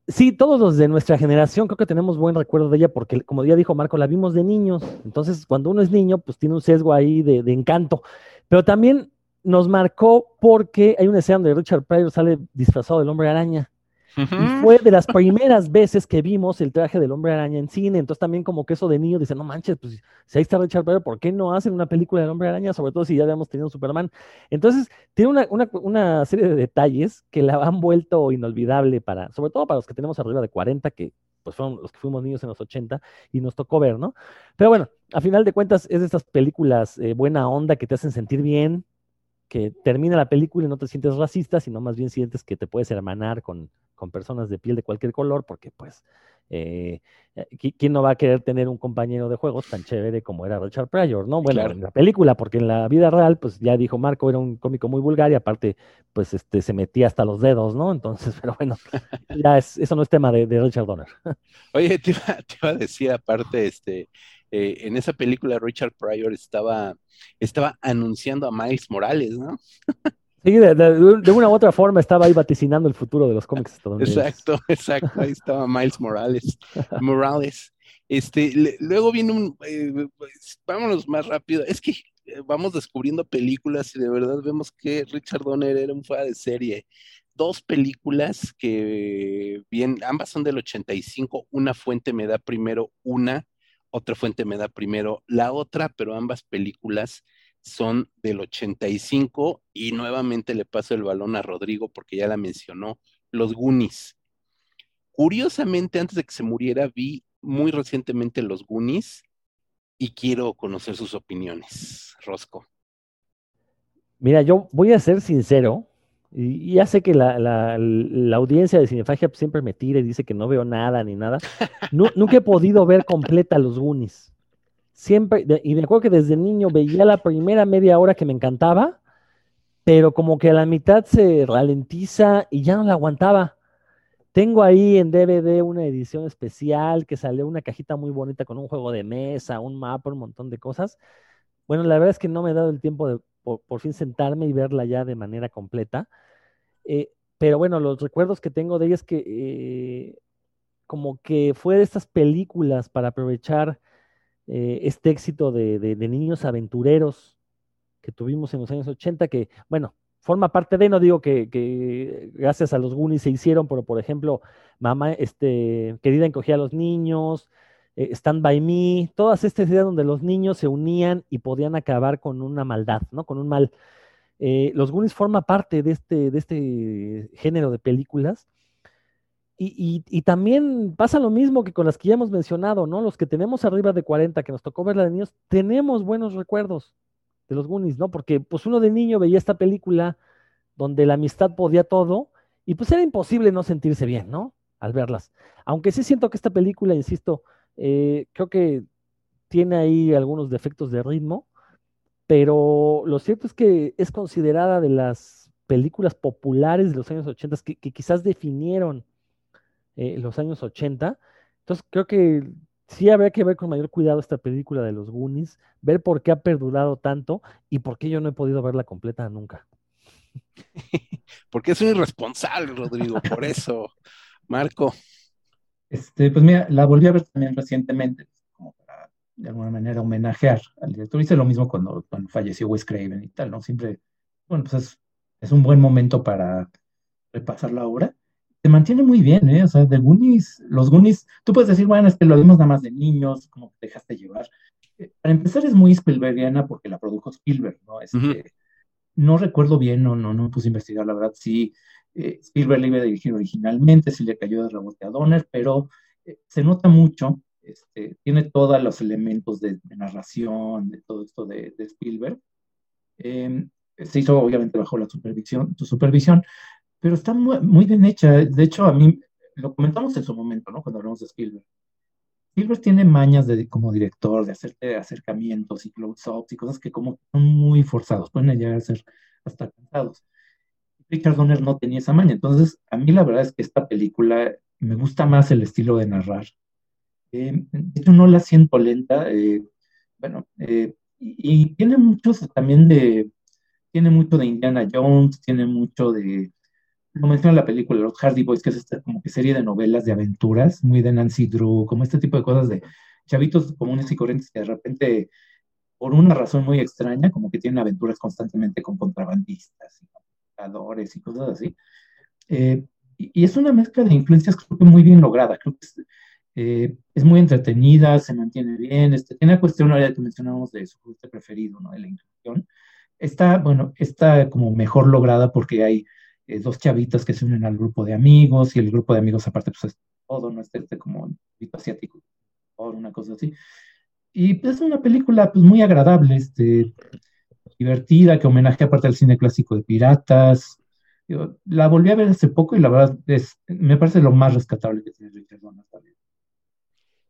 sí, todos los de nuestra generación creo que tenemos buen recuerdo de ella porque, como ya dijo Marco, la vimos de niños. Entonces, cuando uno es niño, pues tiene un sesgo ahí de, de encanto. Pero también nos marcó porque hay una escena donde Richard Pryor sale disfrazado del hombre araña. Y fue de las primeras veces que vimos el traje del hombre araña en cine. Entonces también como que eso de niño dice, no manches, pues si ahí está Richard Pryor, ¿por qué no hacen una película del hombre araña? Sobre todo si ya habíamos tenido Superman. Entonces tiene una, una, una, serie de detalles que la han vuelto inolvidable para, sobre todo para los que tenemos arriba de 40, que pues fueron los que fuimos niños en los 80 y nos tocó ver, ¿no? Pero bueno, a final de cuentas es de estas películas eh, buena onda que te hacen sentir bien, que termina la película y no te sientes racista, sino más bien sientes que te puedes hermanar con, con personas de piel de cualquier color, porque pues, eh, eh, ¿quién no va a querer tener un compañero de juegos tan chévere como era Richard Pryor, no? Bueno, en la película, porque en la vida real, pues ya dijo Marco, era un cómico muy vulgar y aparte, pues este, se metía hasta los dedos, ¿no? Entonces, pero bueno, ya es, eso no es tema de, Richard Donner. Oye, te iba, te iba, a decir aparte, este, eh, en esa película Richard Pryor estaba, estaba anunciando a Miles Morales, ¿no? De, una u otra forma estaba ahí vaticinando el futuro de los cómics estadounidenses. Exacto, exacto. Ahí estaba Miles Morales. Morales. Este, luego viene un, eh, pues, vámonos más rápido. Es que eh, vamos descubriendo películas y de verdad vemos que Richard Donner era un fuera de serie. Dos películas que bien, ambas son del 85. Una fuente me da primero una, otra fuente me da primero la otra, pero ambas películas son del 85 y nuevamente le paso el balón a Rodrigo porque ya la mencionó, los Goonies. Curiosamente, antes de que se muriera, vi muy recientemente los Goonies y quiero conocer sus opiniones, Rosco. Mira, yo voy a ser sincero, Y, ya sé que la, audiencia de Cinefagia siempre me tira y dice que no veo nada ni nada. nunca he podido ver completa los Goonies. Siempre, y me acuerdo que desde niño veía la primera media hora que me encantaba, pero como que a la mitad se ralentiza y ya no la aguantaba. Tengo ahí en DVD una edición especial que salió una cajita muy bonita con un juego de mesa, un mapa, un montón de cosas. Bueno, la verdad es que no me he dado el tiempo de por, fin sentarme y verla ya de manera completa. Eh, pero bueno, los recuerdos que tengo de ella es que eh, como que fue de estas películas para aprovechar eh, este éxito de, niños aventureros que tuvimos en los años 80, que bueno, forma parte de, no digo que, gracias a los Goonies se hicieron, pero por ejemplo, mamá, este, querida encogía a los niños, eh, Stand By Me, todas estas ideas donde los niños se unían y podían acabar con una maldad, ¿no? Con un mal. Eh, los Goonies forma parte de este, de este género de películas. Y, también pasa lo mismo que con las que ya hemos mencionado, ¿no? Los que tenemos arriba de 40, que nos tocó verla de niños, tenemos buenos recuerdos de los Goonies, ¿no? Porque pues uno de niño veía esta película donde la amistad podía todo y pues era imposible no sentirse bien, ¿no? Al verlas. Aunque sí siento que esta película, insisto, eh, creo que tiene ahí algunos defectos de ritmo, pero lo cierto es que es considerada de las películas populares de los años 80 que, quizás definieron eh, los años 80. Entonces creo que sí habría que ver con mayor cuidado esta película de los Goonies, ver por qué ha perdurado tanto y por qué yo no he podido verla completa nunca. Porque es un irresponsable, Rodrigo, por eso. Marco. Este, pues mira, la volví a ver también recientemente, como para de alguna manera homenajear al director. Hice lo mismo cuando, cuando falleció Wes Craven y tal, ¿no? Siempre, bueno, pues es, es un buen momento para repasar la obra. Se mantiene muy bien, ¿eh? O sea, de Goonies, los Goonies, tú puedes decir, bueno, es que lo vimos nada más de niños, como que dejaste llevar. Eh, para empezar, es muy Spielbergiana porque la produjo Spielberg, ¿no? Este, No recuerdo bien, no, no, no puse a investigar, la verdad, sí eh, Spielberg le iba a dirigir originalmente, si le cayó de rebote a Donner, pero eh, se nota mucho, este, tiene todos los elementos de, narración, de todo esto de, Spielberg. Em, se hizo obviamente bajo la supervisión, su supervisión, pero está muy, muy, bien hecha. De hecho, a mí, lo comentamos en su momento, ¿no? Cuando hablamos de Spielberg. Spielberg tiene mañas de, como director de hacerte acercamientos y close-ups y cosas que como son muy forzados, pueden llegar a ser hasta cansados. Richard Donner no tenía esa maña. Entonces, a mí la verdad es que esta película me gusta más el estilo de narrar. Eh, de hecho, no la siento lenta. Eh, bueno, eh, y, tiene muchos también de, tiene mucho de Indiana Jones, tiene mucho de, lo menciona la película, los Hardy Boys, que es esta como que serie de novelas de aventuras, muy de Nancy Drew, como este tipo de cosas de chavitos comunes y corrientes que de repente, por una razón muy extraña, como que tienen aventuras constantemente con contrabandistas y cosas así. Eh, y, es una mezcla de influencias creo que muy bien lograda. Creo que es, eh, es muy entretenida, se mantiene bien. Este, tiene la cuestión ahora que mencionamos de su juguete preferido, ¿no? De la inclusión. Está, bueno, está como mejor lograda porque hay eh, dos chavitas que se unen al grupo de amigos y el grupo de amigos aparte pues es todo, ¿no? Este, este como tipo asiático, o una cosa así. Y pues, es una película pues muy agradable, este, divertida, que homenajea aparte al cine clásico de piratas. la volví a ver hace poco y la verdad es, me parece lo más rescatable que tiene Richard Donner también.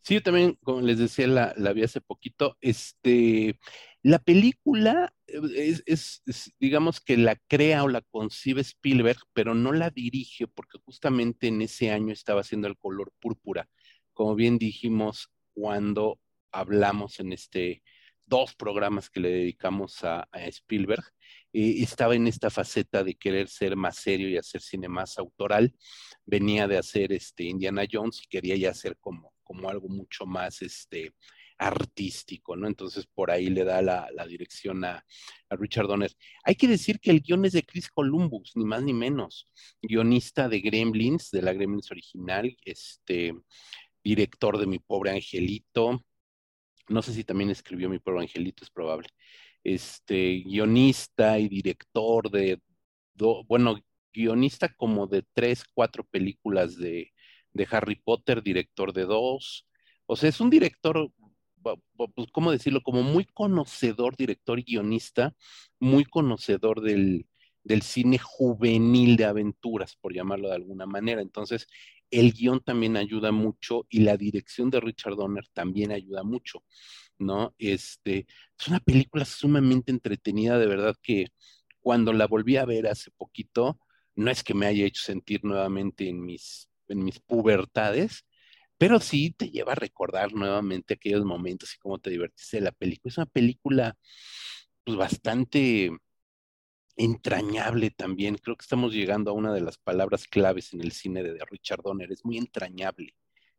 Sí, yo también, como les decía, la, la vi hace poquito. Este, la película es, digamos que la crea o la concibe Spielberg, pero no la dirige porque justamente en ese año estaba haciendo el color púrpura, como bien dijimos cuando hablamos en este dos programas que le dedicamos a, Spielberg, eh, estaba en esta faceta de querer ser más serio y hacer cine más autoral. Venía de hacer este Indiana Jones y quería ya hacer como, como algo mucho más este, artístico, ¿no? Entonces por ahí le da la, dirección a, Richard Donner. Hay que decir que el guion es de Chris Columbus, ni más ni menos, guionista de Gremlins, de la Gremlins original, este, director de Mi Pobre Angelito, no sé si también escribió mi pobre Angelito, es probable. Este, guionista y director de, bueno, guionista como de tres, cuatro películas de, de Harry Potter, director de dos. O sea, es un director, pues, ¿cómo decirlo? Como muy conocedor, director y guionista, muy conocedor del, del cine juvenil de aventuras, por llamarlo de alguna manera. Entonces, el guion también ayuda mucho y la dirección de Richard Donner también ayuda mucho, ¿no? Este, es una película sumamente entretenida, de verdad que cuando la volví a ver hace poquito, no es que me haya hecho sentir nuevamente en mis, en mis pubertades, pero sí te lleva a recordar nuevamente aquellos momentos y cómo te divertiste de la película. Es una película pues bastante entrañable también. Creo que estamos llegando a una de las palabras claves en el cine de Richard Donner. Es muy entrañable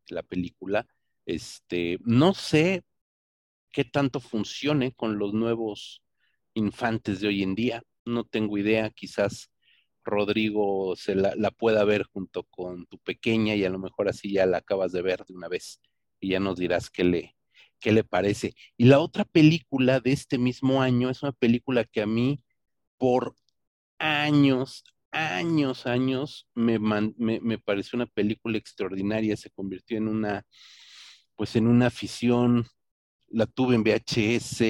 la película. Este, no sé qué tanto funcione con los nuevos infantes de hoy en día. No tengo idea. Quizás Rodrigo se la, pueda ver junto con tu pequeña y a lo mejor así ya la acabas de ver de una vez y ya nos dirás qué le, qué le parece. Y la otra película de este mismo año es una película que a mí por años, años, años, me, me, pareció una película extraordinaria, se convirtió en una, pues en una afición, la tuve en VHS,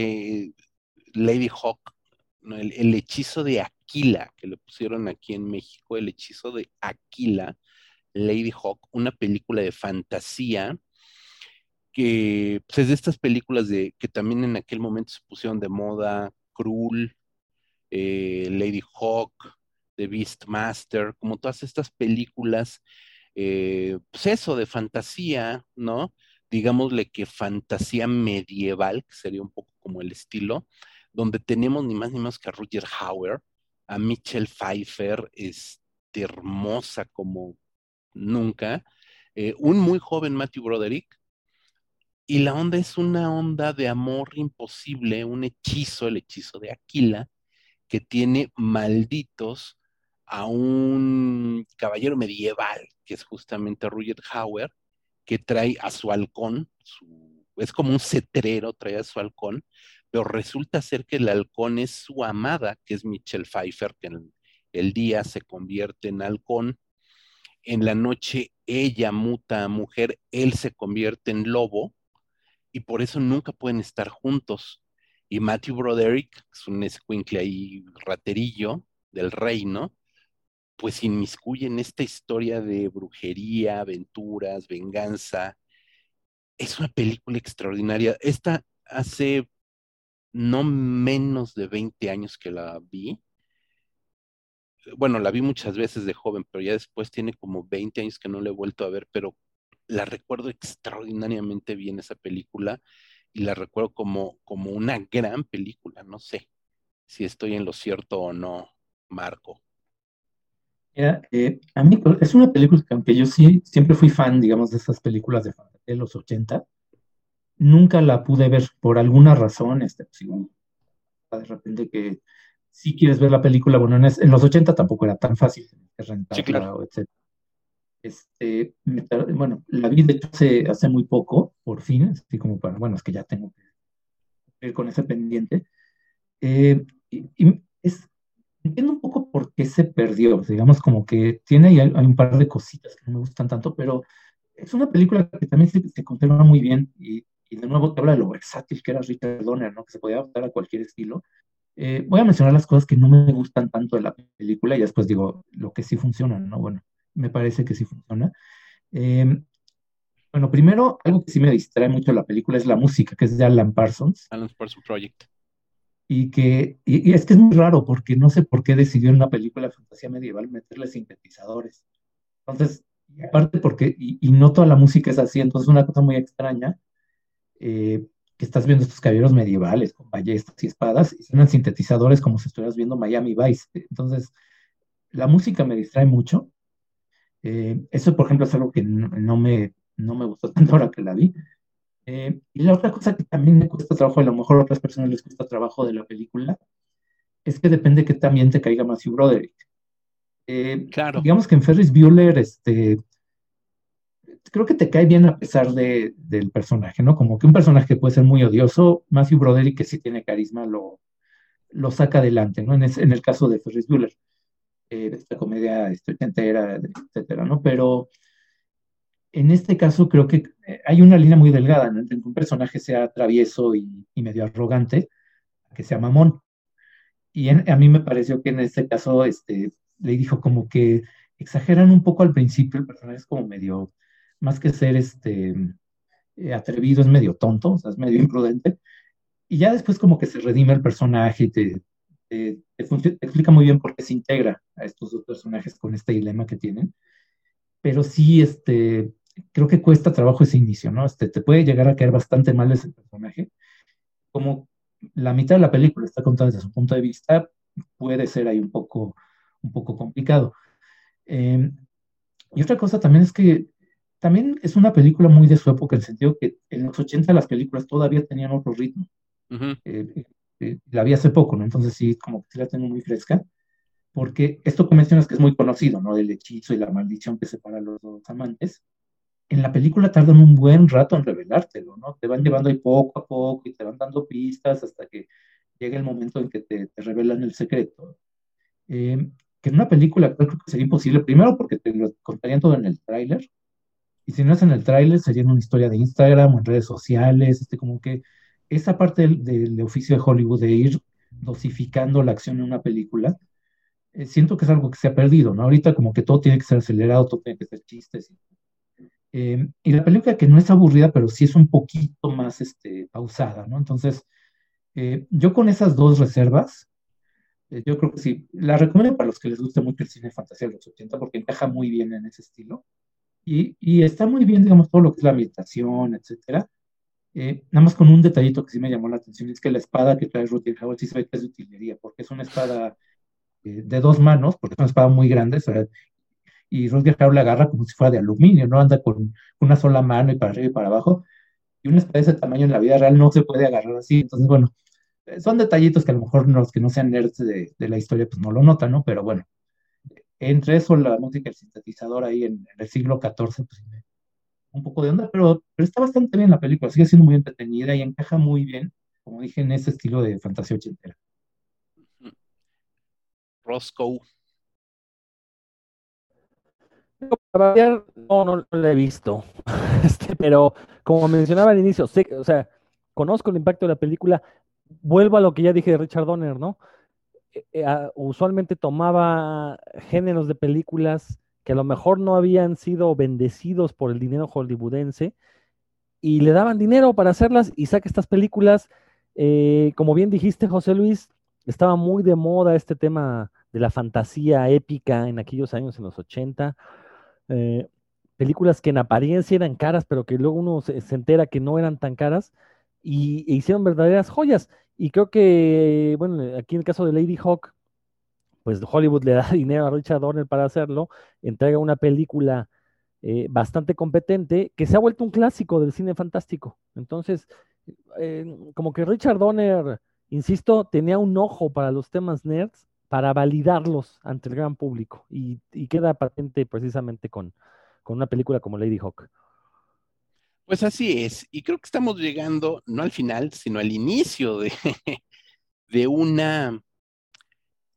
Lady Hawk, el, el, hechizo de Aquila, que le pusieron aquí en México, el hechizo de Aquila, Lady Hawk, una película de fantasía que pues, es de estas películas de que también en aquel momento se pusieron de moda, Cruel, eh, Lady Hawk, The Beastmaster, como todas estas películas, eh, pues eso, de fantasía, ¿no? Digámosle que fantasía medieval, que sería un poco como el estilo, donde tenemos ni más ni menos que a Roger Hauer, a Michelle Pfeiffer, este, hermosa como nunca, eh, un muy joven Matthew Broderick, y la onda es una onda de amor imposible, un hechizo, el hechizo de Aquila, que tiene malditos a un caballero medieval, que es justamente Roger Hauer, que trae a su halcón, es como un cetrero, trae a su halcón, pero resulta ser que el halcón es su amada, que es Michelle Pfeiffer, que en el día se convierte en halcón, en la noche ella muta a mujer, él se convierte en lobo, y por eso nunca pueden estar juntos. Y Matthew Broderick, es un escuincle ahí raterillo del reino, pues inmiscuye en esta historia de brujería, aventuras, venganza. Es una película extraordinaria. Esta hace no menos de 20 años que la vi. Bueno, la vi muchas veces de joven, pero ya después tiene como 20 años que no la he vuelto a ver, pero la recuerdo extraordinariamente bien esa película y la recuerdo como, como una gran película. No sé si estoy en lo cierto o no, Marco. Eh, a mí pues, es una película que aunque yo sí siempre fui fan, digamos, de esas películas de, de los 80, nunca la pude ver por alguna razón, este, pues, de repente que si quieres ver la película, bueno, en, los 80 tampoco era tan fácil rentarla, etc. Este, bueno, la vi de hecho hace, muy poco, por fin, así como para, bueno, es que ya tengo que ir con ese pendiente. Eh, y, es, entiendo un poco por qué se perdió, digamos como que tiene hay, hay, un par de cositas que no me gustan tanto, pero es una película que también se, se conserva muy bien y, y, de nuevo te habla de lo versátil que era Richard Donner, ¿no? que se podía adaptar a cualquier estilo. Eh, voy a mencionar las cosas que no me gustan tanto de la película y después digo lo que sí funciona, ¿no? Bueno, me parece que sí funciona. Em, bueno, primero, algo que sí me distrae mucho de la película es la música, que es de Alan Parsons. Alan Parsons Project. Y que, y, es que es muy raro, porque no sé por qué decidió en una película de fantasía medieval meterle sintetizadores. Entonces, aparte porque, y, no toda la música es así, entonces una cosa muy extraña, eh, que estás viendo estos caballeros medievales con ballestas y espadas, y suenan sintetizadores como si estuvieras viendo Miami Vice. Entonces, la música me distrae mucho, eh, eso, por ejemplo, es algo que no, me, no me gustó tanto ahora que la vi. Eh, y la otra cosa que también me cuesta trabajo, a lo mejor a otras personas les cuesta trabajo de la película, es que depende que también te caiga Matthew Broderick. Eh, claro. Digamos que en Ferris Bueller, este, creo que te cae bien a pesar de, del personaje, ¿no? Como que un personaje puede ser muy odioso, Matthew Broderick, que sí tiene carisma, lo, lo saca adelante, ¿no? En, el caso de Ferris Bueller. Eh, esta comedia entera, etcétera, ¿no? Pero en este caso creo que eh, hay una línea muy delgada, ¿no? Entre que un personaje sea travieso y, medio arrogante, que sea mamón. y a mí me pareció que en este caso este, le dijo como que exageran un poco al principio, el personaje es como medio, más que ser este, eh, atrevido, es medio tonto, o sea, es medio imprudente, y ya después como que se redime el personaje y te, te, explica muy bien por qué se integra a estos dos personajes con este dilema que tienen, pero sí, este, creo que cuesta trabajo ese inicio, ¿no? Este, te puede llegar a caer bastante mal ese personaje, como la mitad de la película está contada desde su punto de vista, puede ser ahí un poco, un poco complicado. Em, y otra cosa también es que también es una película muy de su época, en el sentido que en los 80 las películas todavía tenían otro ritmo. Eh, eh, la vi hace poco, ¿no? Entonces sí, como que la tengo muy fresca, porque esto que mencionas que es muy conocido, ¿no? Del hechizo y la maldición que separa a los dos amantes. En la película tardan un buen rato en revelártelo, ¿no? Te van llevando ahí poco a poco y te van dando pistas hasta que llega el momento en que te, te revelan el secreto. Eh, que en una película creo que sería imposible, primero porque te lo contarían todo en el tráiler, y si no es en el tráiler, sería en una historia de Instagram o en redes sociales, este, como que esa parte del, oficio de Hollywood de ir dosificando la acción en una película, eh, siento que es algo que se ha perdido, ¿no? Ahorita como que todo tiene que ser acelerado, todo tiene que ser chistes. Eh, y la película que no es aburrida, pero sí es un poquito más este, pausada, ¿no? Entonces, eh, yo con esas dos reservas, yo creo que sí, la recomiendo para los que les guste mucho el cine fantasía de los 80 porque encaja muy bien en ese estilo. Y, y está muy bien, digamos, todo lo que es la ambientación, etcétera. Eh, nada más con un detallito que sí me llamó la atención, es que la espada que trae Rutger Hauer sí se ve que es de utilería, porque es una espada eh, de dos manos, porque es una espada muy grande, y Rutger Hauer la agarra como si fuera de aluminio, no anda con una sola mano y para arriba y para abajo, y una espada de ese tamaño en la vida real no se puede agarrar así, entonces bueno, eh, son detallitos que a lo mejor los que no sean nerds de, la historia pues no lo notan, ¿no? Pero bueno, entre eso la música, el sintetizador ahí en, el siglo XIV, pues un poco de onda, pero, pero está bastante bien la película, sigue siendo muy entretenida y encaja muy bien, como dije, en ese estilo de fantasía ochentera. Roscoe. No, no, lo he visto, este, pero como mencionaba al inicio, sé, o sea, conozco el impacto de la película, vuelvo a lo que ya dije de Richard Donner, ¿no? Eh, eh, usualmente tomaba géneros de películas que a lo mejor no habían sido bendecidos por el dinero hollywoodense y le daban dinero para hacerlas y saca estas películas. Eh, como bien dijiste, José Luis, estaba muy de moda este tema de la fantasía épica en aquellos años, en los 80. Eh, películas que en apariencia eran caras, pero que luego uno se, entera que no eran tan caras y e hicieron verdaderas joyas. Y creo que, bueno, aquí en el caso de Lady Hawk, pues Hollywood le da dinero a Richard Donner para hacerlo, entrega una película eh, bastante competente que se ha vuelto un clásico del cine fantástico. Entonces, eh, como que Richard Donner, insisto, tenía un ojo para los temas nerds para validarlos ante el gran público y, queda patente precisamente con, con una película como Lady Hawk. Pues así es, y creo que estamos llegando, no al final, sino al inicio de, de una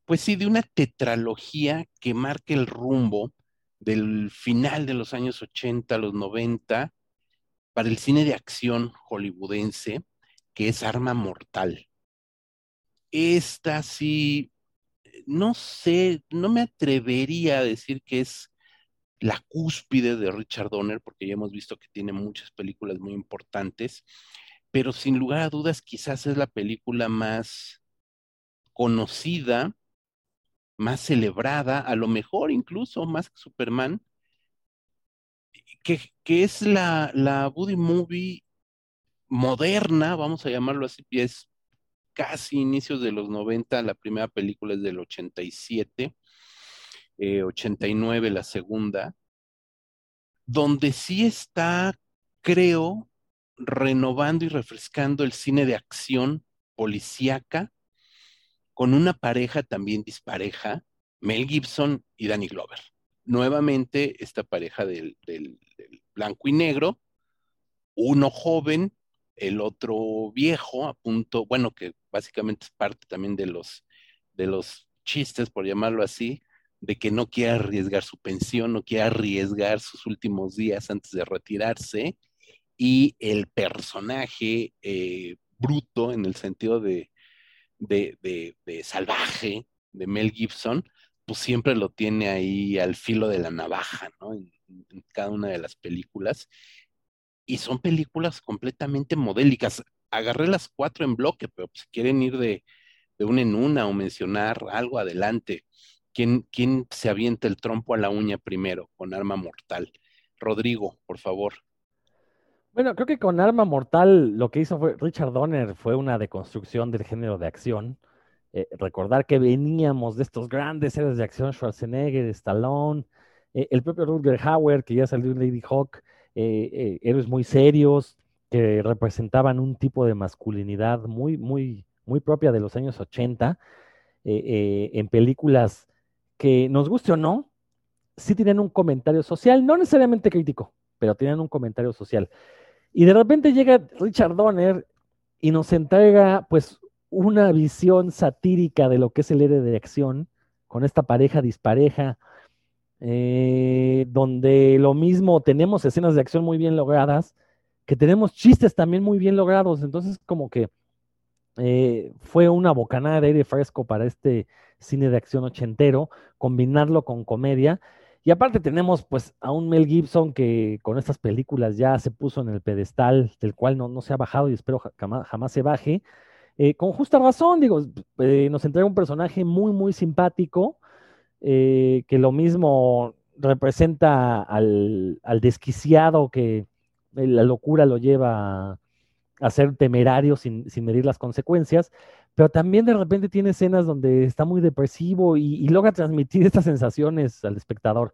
pues sí, de una tetralogía que marque el rumbo del final de los años 80 a los 90 para el cine de acción hollywoodense, que es Arma Mortal. Esta sí, no sé, no me atrevería a decir que es la cúspide de Richard Donner, porque ya hemos visto que tiene muchas películas muy importantes, pero sin lugar a dudas quizás es la película más conocida más celebrada, a lo mejor incluso más que Superman, que, es la, la Movie moderna, vamos a llamarlo así, es casi inicios de los 90, la primera película es del 87, 89 eh, la segunda, donde sí está, creo, renovando y refrescando el cine de acción policíaca, con una pareja también dispareja, Mel Gibson y Danny Glover. Nuevamente, esta pareja del, blanco y negro, uno joven, el otro viejo, a punto, bueno, que básicamente es parte también de los, de los chistes, por llamarlo así, de que no quiere arriesgar su pensión, no quiere arriesgar sus últimos días antes de retirarse, y el personaje eh, bruto en el sentido de, de, de, salvaje de Mel Gibson, pues siempre lo tiene ahí al filo de la navaja, ¿no? En, cada una de las películas. Y son películas completamente modélicas. Agarré las cuatro en bloque, pero si quieren ir de, de una en una o mencionar algo adelante. ¿Quién, ¿Quién se avienta el trompo a la uña primero con arma mortal? Rodrigo, por favor. Bueno, creo que con Arma Mortal lo que hizo fue Richard Donner fue una deconstrucción del género de acción. Eh, recordar que veníamos de estos grandes héroes de acción, Schwarzenegger, Stallone, eh, el propio Rutger Hauer, que ya salió en Lady Hawk, eh, héroes muy serios que representaban un tipo de masculinidad muy, muy, muy propia de los años 80, en películas que nos guste o no, sí tienen un comentario social, no necesariamente crítico, pero tienen un comentario social. Y de repente llega Richard Donner y nos entrega pues una visión satírica de lo que es el héroe de acción, con esta pareja dispareja, eh, donde lo mismo tenemos escenas de acción muy bien logradas, que tenemos chistes también muy bien logrados, entonces como que eh, fue una bocanada de aire fresco para este cine de acción ochentero, combinarlo con comedia, y aparte tenemos pues a un Mel Gibson que con estas películas ya se puso en el pedestal del cual no, no se ha bajado y espero jamás, jamás se baje. Eh, con justa razón, digo, eh, nos entrega un personaje muy, muy simpático, que lo mismo representa al, al desquiciado que la locura lo lleva a, ser temerario sin, sin medir las consecuencias, pero también de repente tiene escenas donde está muy depresivo y, logra transmitir estas sensaciones al espectador.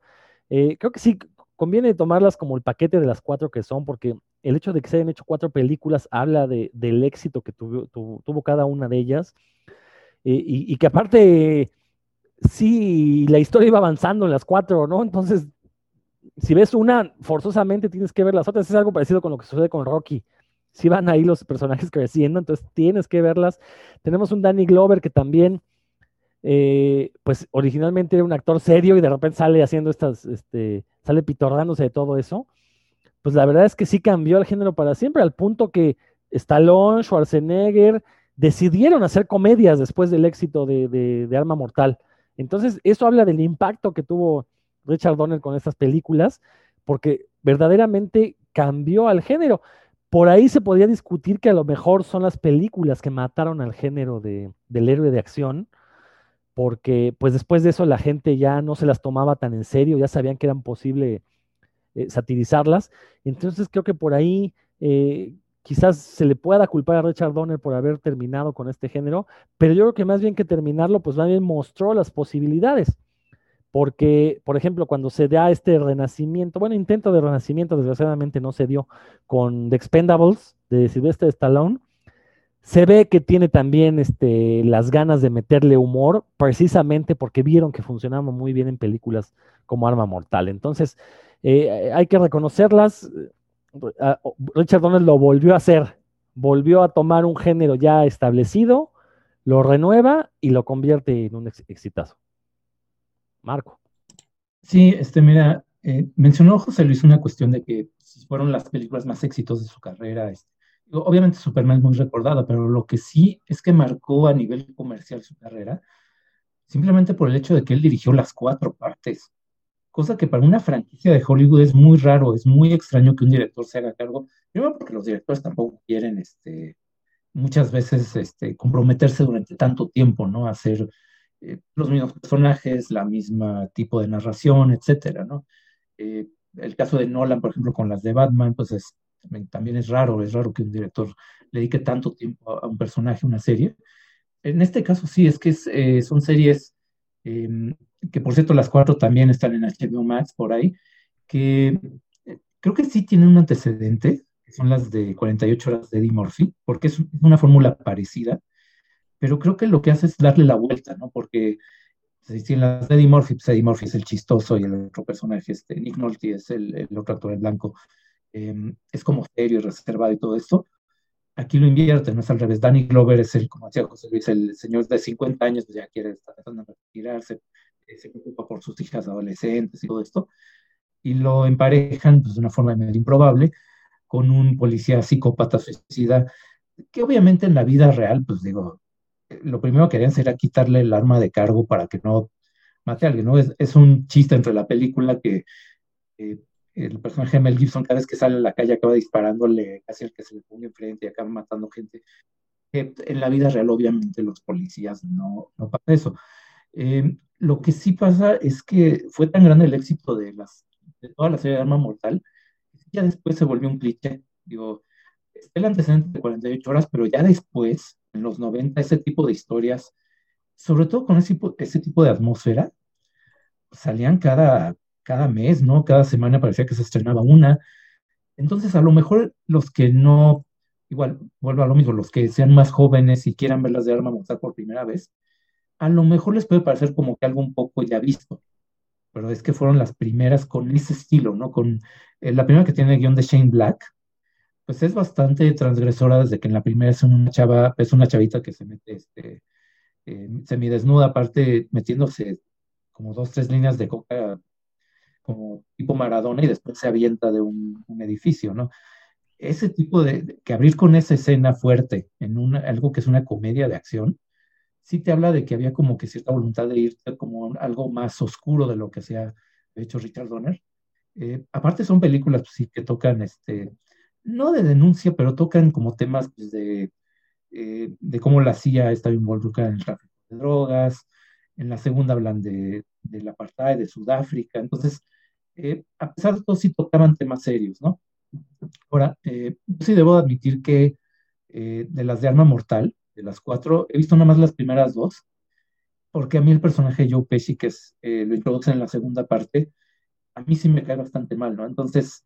Eh, creo que sí, conviene tomarlas como el paquete de las cuatro que son, porque el hecho de que se hayan hecho cuatro películas habla del éxito que tuvo, cada una de ellas, eh, y, que aparte, sí, la historia iba avanzando en las cuatro, ¿no? Entonces, si ves una, forzosamente tienes que ver las otras. Es algo parecido con lo que sucede con Rocky si van ahí los personajes creciendo, entonces tienes que verlas. Tenemos un Danny Glover que también, eh, pues originalmente era un actor serio y de repente sale haciendo estas, este, sale pitorrándose de todo eso. Pues la verdad es que sí cambió el género para siempre, al punto que Stallone, Schwarzenegger decidieron hacer comedias después del éxito de, de Arma Mortal. Entonces, eso habla del impacto que tuvo Richard Donner con estas películas, porque verdaderamente cambió al género. Por ahí se podía discutir que a lo mejor son las películas que mataron al género de, del héroe de acción, porque pues después de eso la gente ya no se las tomaba tan en serio, ya sabían que eran posible eh, satirizarlas. Entonces creo que por ahí eh, quizás se le pueda culpar a Richard Donner por haber terminado con este género, pero yo creo que más bien que terminarlo, pues más bien mostró las posibilidades porque, por ejemplo, cuando se da este renacimiento, bueno, intento de renacimiento, desgraciadamente no se dio con The Expendables de Sylvester Stallone, se ve que tiene también este, las ganas de meterle humor, precisamente porque vieron que funcionaba muy bien en películas como Arma Mortal. Entonces, eh, hay que reconocerlas. Richard Donner lo volvió a hacer, volvió a tomar un género ya establecido, lo renueva y lo convierte en un exitazo. Marco. Sí, este, mira, eh, mencionó José Luis una cuestión de que fueron las películas más exitosas de su carrera. Este, obviamente Superman es muy recordada, pero lo que sí es que marcó a nivel comercial su carrera, simplemente por el hecho de que él dirigió las cuatro partes, cosa que para una franquicia de Hollywood es muy raro, es muy extraño que un director se haga cargo, primero porque los directores tampoco quieren este, muchas veces este, comprometerse durante tanto tiempo, ¿no? Hacer eh, los mismos personajes, la misma tipo de narración, etcétera, ¿no? Eh, el caso de Nolan, por ejemplo, con las de Batman, pues es, también es raro, es raro que un director le dedique tanto tiempo a, un personaje, una serie. En este caso sí, es que eh, son series em, que, por cierto, las cuatro también están en HBO Max por ahí, que creo que sí tienen un antecedente, que son las de 48 horas de Eddie Murphy, porque es una fórmula parecida pero creo que lo que hace es darle la vuelta, ¿no? Porque si en las de Eddie Murphy, pues Eddie Murphy es el chistoso y el otro personaje, este, Nick Nolte es el, el otro actor en blanco, em, es como serio y reservado y todo esto. Aquí lo invierte, no es al revés. Danny Glover es el, como decía José Luis, el señor de 50 años, pues ya quiere estar tratando de retirarse, eh, se preocupa por sus hijas adolescentes y todo esto, y lo emparejan pues, de una forma medio improbable con un policía psicópata suicida, que obviamente en la vida real, pues digo, eh, lo primero que querían era quitarle el arma de cargo para que no mate a alguien, ¿no? Es, un chiste entre la película que eh, el personaje de Mel Gibson cada vez que sale a la calle acaba disparándole casi al que se le pone enfrente y acaba matando gente. en la vida real, obviamente, los policías no, no pasa eso. Eh, lo que sí pasa es que fue tan grande el éxito de, las, de toda la serie de Arma Mortal, que ya después se volvió un cliché. Digo, el antecedente de 48 horas, pero ya después, en los 90, ese tipo de historias, sobre todo con ese tipo, de atmósfera, salían cada, cada mes, ¿no? Cada semana parecía que se estrenaba una. Entonces, a lo mejor los que no, igual, vuelvo a lo mismo, los que sean más jóvenes y quieran verlas de Arma Mortal por primera vez, a lo mejor les puede parecer como que algo un poco ya visto, pero es que fueron las primeras con ese estilo, ¿no? Con eh, la primera que tiene el guion de Shane Black, pues es bastante transgresora desde que en la primera es una chava, es una chavita que se mete este, eh, semidesnuda, aparte metiéndose como dos, tres líneas de coca como tipo Maradona y después se avienta de un, edificio, ¿no? Ese tipo de, que abrir con esa escena fuerte en una, algo que es una comedia de acción, sí te habla de que había como que cierta voluntad de irte como algo más oscuro de lo que se ha hecho Richard Donner. Eh, aparte son películas pues, sí, que tocan, este, no de denuncia, pero tocan como temas pues, de, eh, de cómo la CIA estaba involucrada en el tráfico de drogas. En la segunda hablan de, del apartheid de Sudáfrica. Entonces, eh, a pesar de todo, sí tocaban temas serios, ¿no? Ahora, sí debo admitir que de las de arma mortal, de las cuatro, he visto nada más las primeras dos, porque a mí el personaje Joe Pesci, que es, eh, lo introducen en la segunda parte, a mí sí me cae bastante mal, ¿no? Entonces,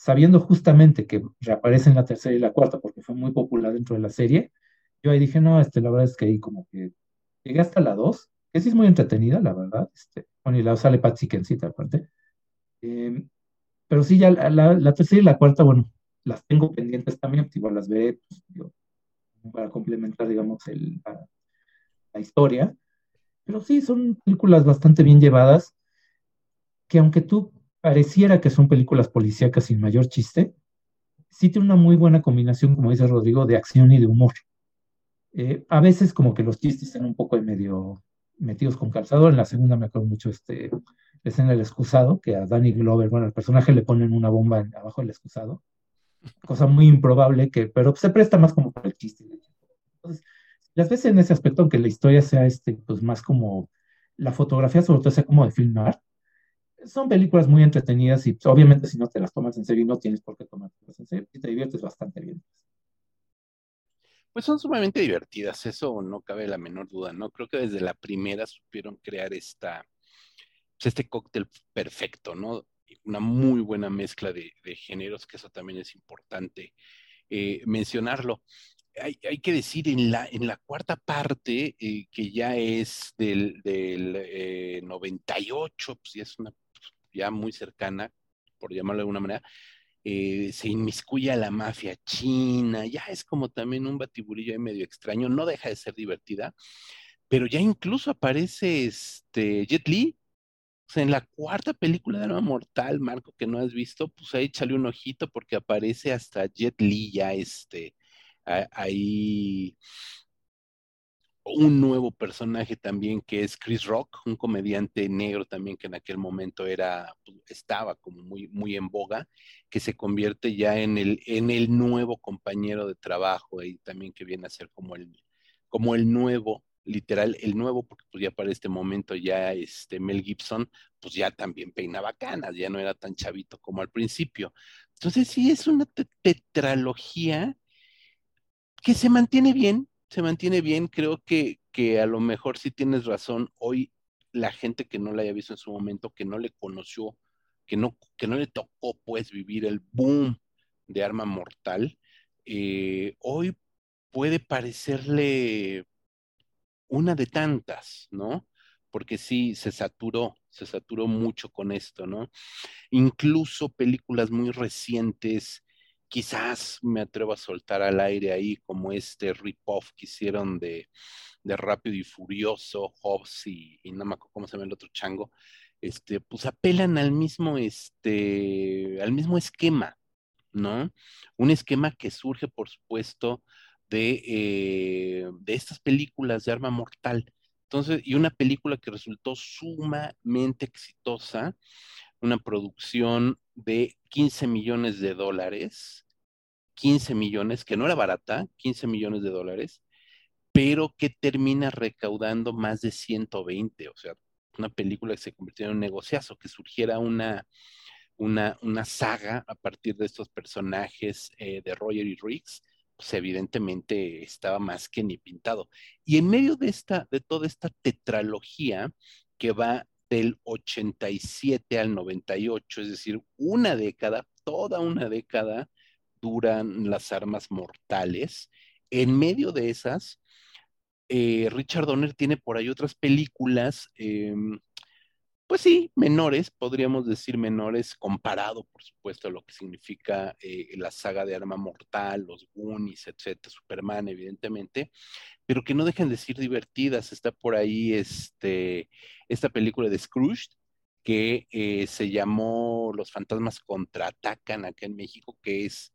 sabiendo justamente que reaparece en la tercera y la cuarta, porque fue muy popular dentro de la serie, yo ahí dije, no, este, la verdad es que ahí como que llegué hasta la dos, que sí es muy entretenida, la verdad, este, bueno, y la sale Patsy Kencita aparte, em, pero sí, ya la, la, tercera y la cuarta, bueno, las tengo pendientes también, igual las veré, pues, para complementar, digamos, el, la, historia. Pero sí, son películas bastante bien llevadas, que aunque tú pareciera que son películas policíacas sin mayor chiste, sí tiene una muy buena combinación, como dice Rodrigo, de acción y de humor. Eh, a veces como que los chistes están un poco de medio metidos con calzado. En la segunda me acuerdo mucho este, la escena del excusado, que a Danny Glover, bueno, al personaje le ponen una bomba abajo del excusado cosa muy improbable, que, pero se presta más como para el chiste. Entonces, las veces en ese aspecto, aunque la historia sea este, pues más como la fotografía, sobre todo sea como de filmar, son películas muy entretenidas y pues, obviamente si no te las tomas en serio, no tienes por qué tomártelas en serio y te diviertes bastante bien. Pues son sumamente divertidas, eso no cabe la menor duda, ¿no? Creo que desde la primera supieron crear esta, pues, este cóctel perfecto, ¿no? una muy buena mezcla de, géneros, que eso también es importante eh, mencionarlo. Hay, que decir, en la, en la cuarta parte, eh, que ya es del, del 98, eh, pues ya es una, ya muy cercana, por llamarlo de alguna manera, se inmiscuye a la mafia china, ya es como también un batiburillo ahí medio extraño, no deja de ser divertida, pero ya incluso aparece este Jet Li, en la cuarta película de Arma Mortal, Marco, que no has visto, pues ahí échale un ojito porque aparece hasta Jet Li ya este, ahí un nuevo personaje también que es Chris Rock, un comediante negro también que en aquel momento era, pues, estaba como muy, muy en boga, que se convierte ya en el, en el nuevo compañero de trabajo, ahí también que viene a ser como el, como el nuevo literal el nuevo, porque pues ya para este momento ya este Mel Gibson, pues ya también peinaba canas, ya no era tan chavito como al principio. Entonces sí es una tetralogía que se mantiene bien, se mantiene bien, creo que, que a lo mejor sí tienes razón, hoy la gente que no la haya visto en su momento, que no le conoció, que no, que no le tocó pues vivir el boom de Arma Mortal, eh, hoy puede parecerle una de tantas, ¿no? Porque sí, se saturó, se saturó mucho con esto, ¿no? Incluso películas muy recientes, quizás me atrevo a soltar al aire ahí, como este rip-off que hicieron de, de Rápido y Furioso, Hobbs y, no me acuerdo cómo se llama el otro chango, este, pues apelan al mismo, este, al mismo esquema, ¿no? Un esquema que surge, por supuesto, de, eh, de estas películas de Arma Mortal. Entonces, y una película que resultó sumamente exitosa, una producción de 15 millones de dólares, 15 millones, que no era barata, 15 millones de dólares, pero que termina recaudando más de 120, o sea, una película que se convirtió en un negociazo, que surgiera una, una, una saga a partir de estos personajes eh, de Roger y Riggs, pues evidentemente estaba más que ni pintado. Y en medio de esta, de toda esta tetralogía que va del 87 al 98, es decir, una década, toda una década duran las armas mortales. En medio de esas, eh, Richard Donner tiene por ahí otras películas, em, pues sí, menores, podríamos decir menores, comparado, por supuesto, a lo que significa eh, la saga de Arma Mortal, los Goonies, etcétera, Superman, evidentemente, pero que no dejen de ser divertidas. Está por ahí este, esta película de Scrooge, que eh, se llamó Los fantasmas contraatacan acá en México, que es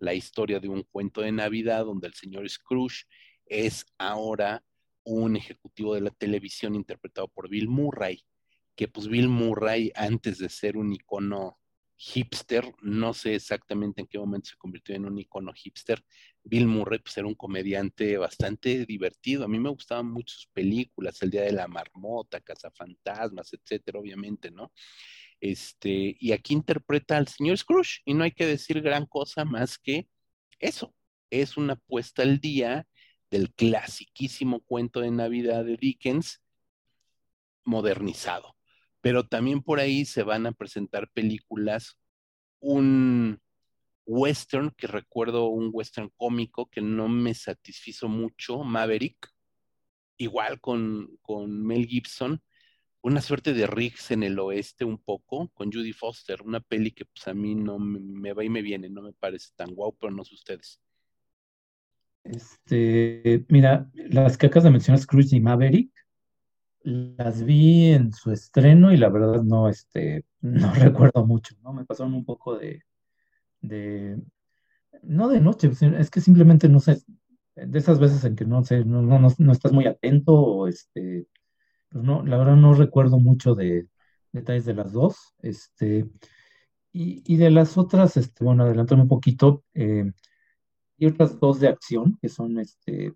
la historia de un cuento de Navidad donde el señor Scrooge es ahora un ejecutivo de la televisión interpretado por Bill Murray que pues Bill Murray, antes de ser un icono hipster, no sé exactamente en qué momento se convirtió en un icono hipster, Bill Murray pues era un comediante bastante divertido, a mí me gustaban mucho sus películas, El Día de la Marmota, Cazafantasmas, etcétera, obviamente, ¿no? Este, y aquí interpreta al señor Scrooge, y no hay que decir gran cosa más que eso, es una puesta al día del clasiquísimo cuento de Navidad de Dickens modernizado pero también por ahí se van a presentar películas, un western, que recuerdo un western cómico que no me satisfizo mucho, Maverick, igual con, con Mel Gibson, una suerte de Riggs en el oeste un poco, con Judy Foster, una peli que pues a mí no me, va y me viene, no me parece tan guau, pero no sé ustedes. Este, mira, las que acabas de mencionar, Scrooge y Maverick, las vi en su estreno y la verdad no, este, no recuerdo mucho, ¿no? Me pasaron un poco de, de, no de noche, es que simplemente no sé, de esas veces en que no sé, no, no, no estás muy atento o este, pues no, la verdad no recuerdo mucho de detalles de las dos, este, y, y de las otras, este, bueno, adelántame un poquito, eh, y otras dos de acción que son, este,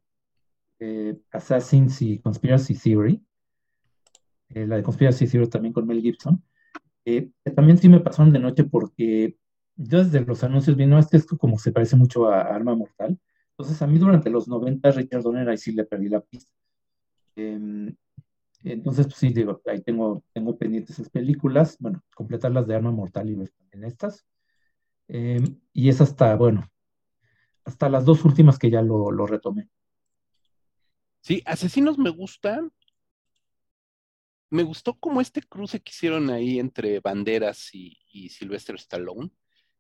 eh, Assassins y Conspiracy Theory, eh, la de Conspiracy Theory también con Mel Gibson, eh, también sí me pasaron de noche porque yo desde los anuncios vi, no, este es como se parece mucho a Arma Mortal. Entonces a mí durante los 90 Richard Donner ahí sí le perdí la pista. Em, entonces, pues sí, digo, ahí tengo, tengo pendientes esas películas, bueno, completar las de Arma Mortal y ver estas. Em, y es hasta, bueno, hasta las dos últimas que ya lo, lo retomé. Sí, Asesinos me gustan, me gustó como este cruce que hicieron ahí entre Banderas y, y Sylvester Stallone.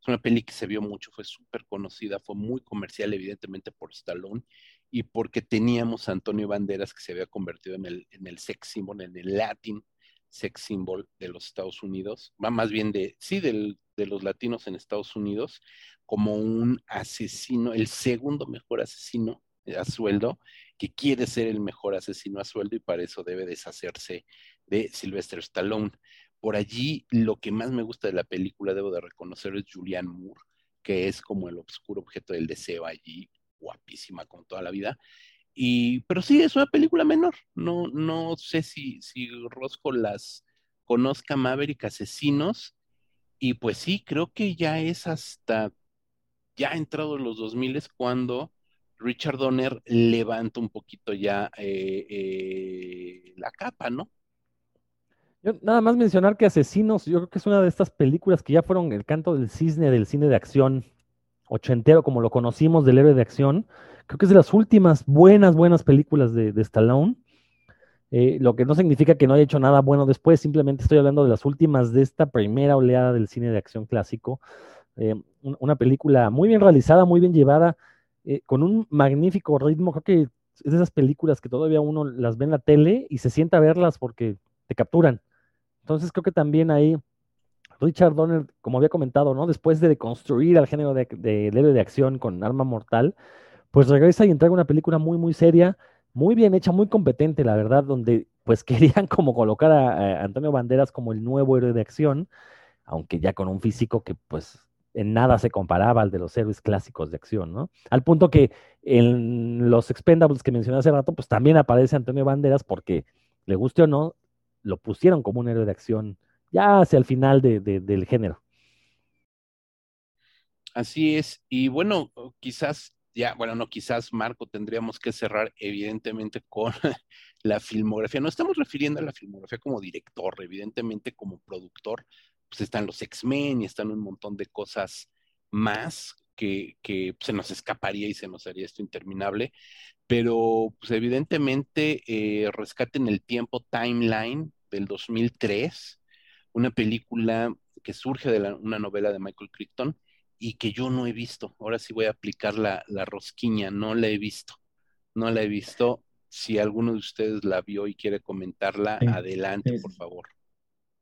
Es una peli que se vio mucho, fue súper conocida, fue muy comercial, evidentemente, por Stallone y porque teníamos a Antonio Banderas que se había convertido en el, en el sex symbol, en el Latin sex symbol de los Estados Unidos, va más bien de, sí, del, de los latinos en Estados Unidos, como un asesino, el segundo mejor asesino a sueldo, que quiere ser el mejor asesino a sueldo y para eso debe deshacerse de Sylvester Stallone. Por allí, lo que más me gusta de la película, debo de reconocer, es Julianne Moore, que es como el oscuro objeto del deseo allí, guapísima con toda la vida. Y, pero sí, es una película menor. No, no sé si, si Rosco las conozca Maverick Asesinos. Y pues sí, creo que ya es hasta ya entrado en los 2000 cuando Richard Donner levanta un poquito ya eh, eh, la capa, ¿no? Nada más mencionar que Asesinos, yo creo que es una de estas películas que ya fueron el canto del cisne del cine de acción ochentero, como lo conocimos del héroe de acción. Creo que es de las últimas buenas, buenas películas de, Stallone. Eh, lo que no significa que no haya hecho nada bueno después, simplemente estoy hablando de las últimas de esta primera oleada del cine de acción clásico. Eh, una película muy bien realizada, muy bien llevada, eh, con un magnífico ritmo. Creo que es de esas películas que todavía uno las ve en la tele y se sienta a verlas porque te capturan. Entonces creo que también ahí Richard Donner, como había comentado, ¿no? Después de construir al género de, de, héroe de acción con arma mortal, pues regresa y entrega una película muy, muy seria, muy bien hecha, muy competente, la verdad, donde pues querían como colocar a, Antonio Banderas como el nuevo héroe de acción, aunque ya con un físico que pues en nada se comparaba al de los héroes clásicos de acción, ¿no? Al punto que en los Expendables que mencioné hace rato, pues también aparece Antonio Banderas porque, le guste o no, lo pusieron como un héroe de acción ya hacia el final del género. Así es, y bueno, quizás ya, bueno, no, quizás Marco tendríamos que cerrar evidentemente con la filmografía. No estamos refiriendo a la filmografía como director, evidentemente como productor, pues están los X-Men y están un montón de cosas más que, se nos escaparía y se nos haría esto interminable, pero pues evidentemente eh, Rescaten el Tiempo Timeline del 2003, una película que surge de una novela de Michael Crichton, y que yo no he visto. Ahora sí voy a aplicar la, rosquiña, no la he visto. No la he visto. Si alguno de ustedes la vio y quiere comentarla, adelante, por favor.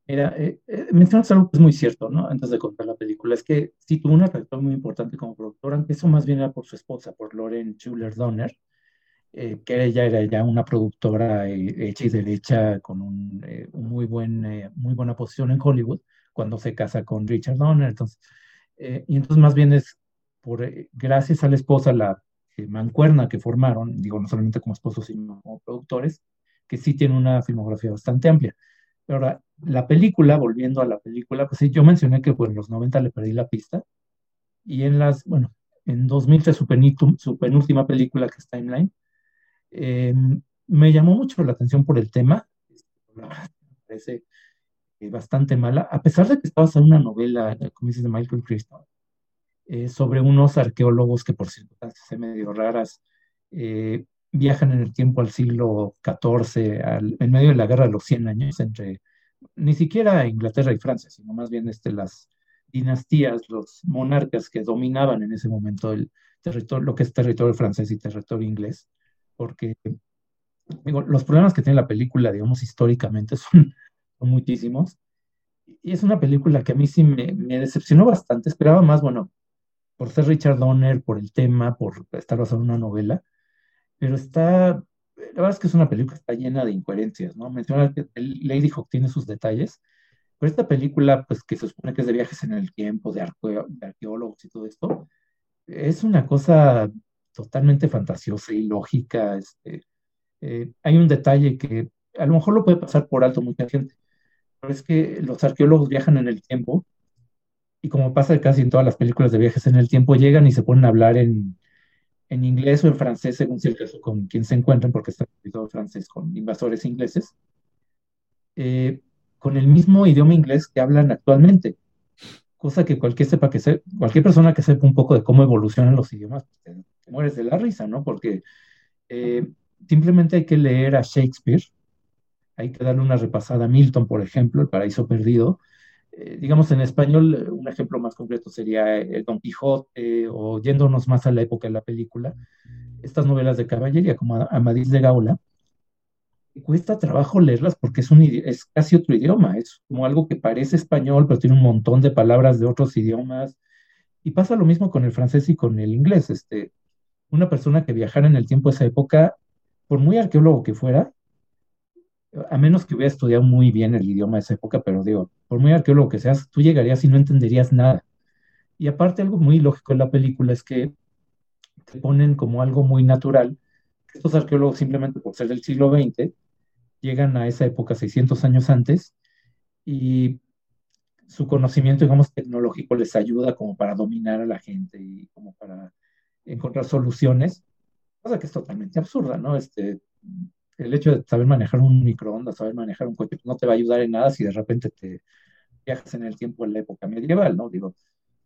Mira, eh, eh, mencionas algo que es muy cierto, ¿no? Antes de contar la película, es que sí tuvo una trayectoria muy importante como productora, aunque eso más bien era por su esposa, por Lauren Schuller Donner, eh, que ella era ya una productora hecha y derecha con un, muy, buen, muy buena posición en Hollywood cuando se casa con Richard Donner. Entonces, eh, y entonces más bien es por, eh, gracias a la esposa, la eh, mancuerna que formaron, digo, no solamente como esposos, sino como productores, que sí tiene una filmografía bastante amplia. Ahora, la película, volviendo a la película, pues sí, yo mencioné que pues, en los 90 le perdí la pista. Y en las, bueno, en 2003 su, su penúltima película, que es Timeline, em, me llamó mucho la atención por el tema. Me parece bastante mala, a pesar de que estaba en una novela, como dices, Michael Crichton, eh, sobre unos arqueólogos que por circunstancias medio raras eh, viajan en el tiempo al siglo XIV, en medio de la guerra de los 100 años entre ni siquiera Inglaterra y Francia, sino más bien este, las dinastías, los monarcas que dominaban en ese momento el territorio, lo que es territorio francés y territorio inglés, porque digo, los problemas que tiene la película, digamos, históricamente son muchísimos. Y es una película que a mí sí me, decepcionó bastante. Esperaba más, bueno, por ser Richard Donner, por el tema, por estar basado en una novela, pero está, la verdad es que es una película que está llena de incoherencias, ¿no? Menciona que Lady Hawk tiene sus detalles, pero esta película, pues que se supone que es de viajes en el tiempo, de arqueólogos y todo esto, es una cosa totalmente fantasiosa y lógica. Este, eh, hay un detalle que a lo mejor lo puede pasar por alto mucha gente, es que los arqueólogos viajan en el tiempo y como pasa casi en todas las películas de viajes en el tiempo, llegan y se ponen a hablar en, en inglés o en francés, según el caso con quien se encuentran, porque está en francés con invasores ingleses, eh, con el mismo idioma inglés que hablan actualmente. Cosa que cualquier, cualquier persona que sepa un poco de cómo evolucionan los idiomas, pues, te, mueres de la risa, ¿no? Porque eh, simplemente hay que leer a Shakespeare hay que darle una repasada a Milton, por ejemplo, El Paraíso Perdido. Eh, digamos, en español, un ejemplo más concreto sería El eh, Don Quijote, o yéndonos más a la época de la película, estas novelas de caballería como Amadís de Gaula. Cuesta trabajo leerlas porque es, un, es casi otro idioma, es como algo que parece español, pero tiene un montón de palabras de otros idiomas. Y pasa lo mismo con el francés y con el inglés. Este, una persona que viajara en el tiempo de esa época, por muy arqueólogo que fuera, a menos que hubiera estudiado muy bien el idioma de esa época, pero digo, por muy arqueólogo que seas, tú llegarías y no entenderías nada. Y aparte, algo muy lógico en la película es que te ponen como algo muy natural, que estos arqueólogos simplemente por ser del siglo XX, llegan a esa época 600 años antes y su conocimiento, digamos, tecnológico les ayuda como para dominar a la gente y como para encontrar soluciones, cosa que es totalmente absurda, ¿no? Este, el hecho de saber manejar un microondas, saber manejar un coche, pues, no te va a ayudar en nada si de repente te viajas en el tiempo en la época medieval, ¿no? Digo,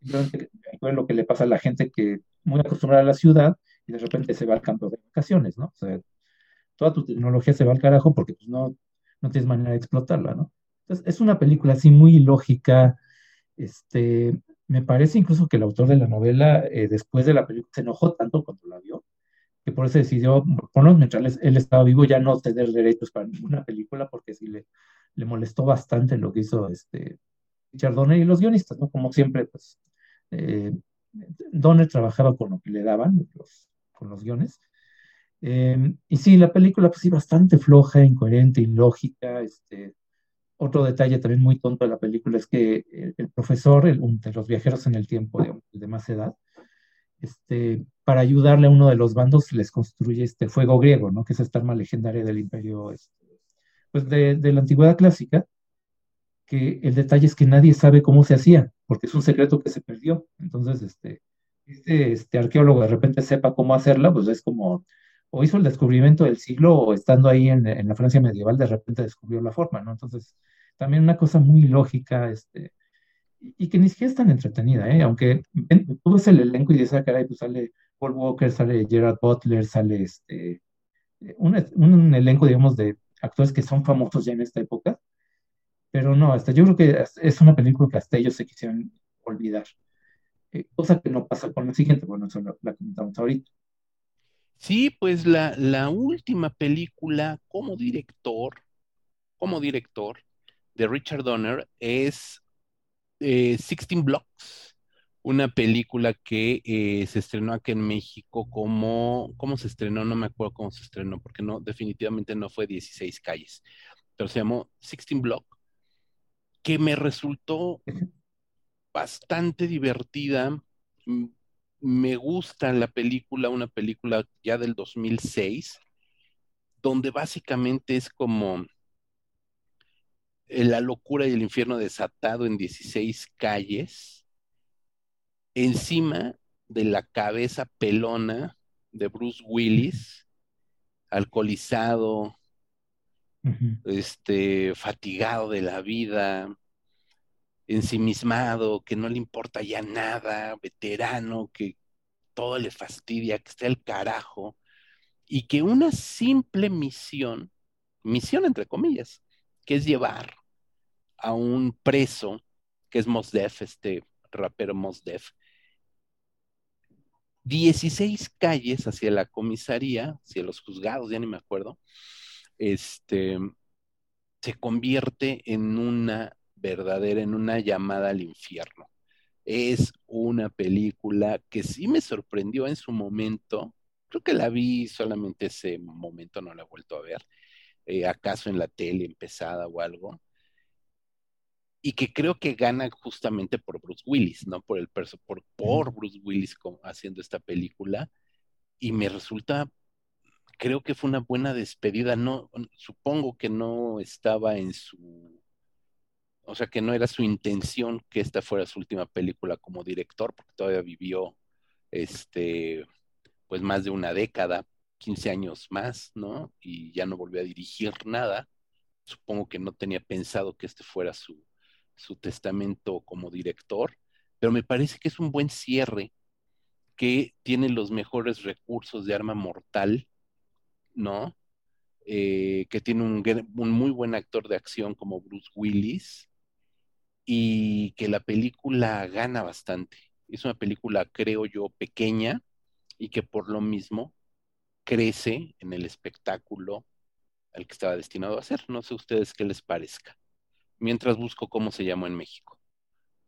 simplemente lo que le pasa a la gente que muy acostumbrada a la ciudad y de repente se va al campo de vacaciones, ¿no? Toda tu tecnología se va al carajo porque pues, no, no tienes manera de explotarla, ¿no? Entonces, es una película así muy lógica, este, me parece incluso que el autor de la novela, eh, después de la película, se enojó tanto cuando la vio, por eso decidió, por lo mientras él estaba vivo, ya no tener derechos para ninguna película, porque sí le, le molestó bastante lo que hizo este Richard Donner y los guionistas, ¿no? Como siempre, pues, eh, Donner trabajaba con lo que le daban, con los guiones. Em, y sí, la película, pues sí, bastante floja, incoherente, ilógica. Este, otro detalle también muy tonto de la película es que el, profesor, el, de los viajeros en el tiempo, de más edad, este, para ayudarle a uno de los bandos, les construye este fuego griego, ¿no? Que es esta arma legendaria del imperio, este, pues de, de, la antigüedad clásica, que el detalle es que nadie sabe cómo se hacía, porque es un secreto que se perdió. Entonces, este, este, este arqueólogo de repente sepa cómo hacerla, pues es como, o hizo el descubrimiento del siglo, o estando ahí en, la Francia medieval, de repente descubrió la forma, ¿no? Entonces, también una cosa muy lógica, este, y que ni siquiera es tan entretenida, ¿eh? Aunque tú ves el elenco y dices, ah, caray, pues sale Paul Walker, sale Gerard Butler, sale este, un, un, elenco, digamos, de actores que son famosos ya en esta época, pero no, hasta yo creo que es una película que hasta ellos se quisieron olvidar, eh, cosa que no pasa con la siguiente, bueno, eso la, la comentamos ahorita. Sí, pues la, la última película como director, como director de Richard Donner es eh, Sixteen Blocks, una película que eh, se estrenó aquí en México como, ¿cómo se estrenó? No me acuerdo cómo se estrenó, porque no, definitivamente no fue 16 calles, pero se llamó Sixteen Block, que me resultó bastante divertida. Me gusta la película, una película ya del 2006, donde básicamente es como la locura y el infierno desatado en 16 calles, encima de la cabeza pelona de Bruce Willis, alcoholizado, este, fatigado de la vida, ensimismado, que no le importa ya nada, veterano, que todo le fastidia, que está el carajo, y que una simple misión, misión entre comillas, que es llevar a un preso, que es Mos Def, este rapero Mos Def, 16 calles hacia la comisaría, hacia los juzgados, ya ni me acuerdo, este, se convierte en una verdadera, en una llamada al infierno. Es una película que sí me sorprendió en su momento. Creo que la vi solamente ese momento, no la he vuelto a ver. Eh, acaso en la tele empezada o algo y que creo que gana justamente por Bruce Willis, ¿no? Por el perso, por, por Bruce Willis haciendo esta película. Y me resulta, creo que fue una buena despedida. No, supongo que no estaba en su, o sea, que no era su intención que esta fuera su última película como director, porque todavía vivió, este, pues más de una década, 15 años más, ¿no? Y ya no volvió a dirigir nada. Supongo que no tenía pensado que este fuera su, su testamento como director, pero me parece que es un buen cierre, que tiene los mejores recursos de arma mortal, ¿no? Eh, que tiene un, un, muy buen actor de acción como Bruce Willis y que la película gana bastante. Es una película, creo yo, pequeña y que por lo mismo crece en el espectáculo al que estaba destinado a hacer. No sé ustedes qué les parezca mientras busco cómo se llamó en México.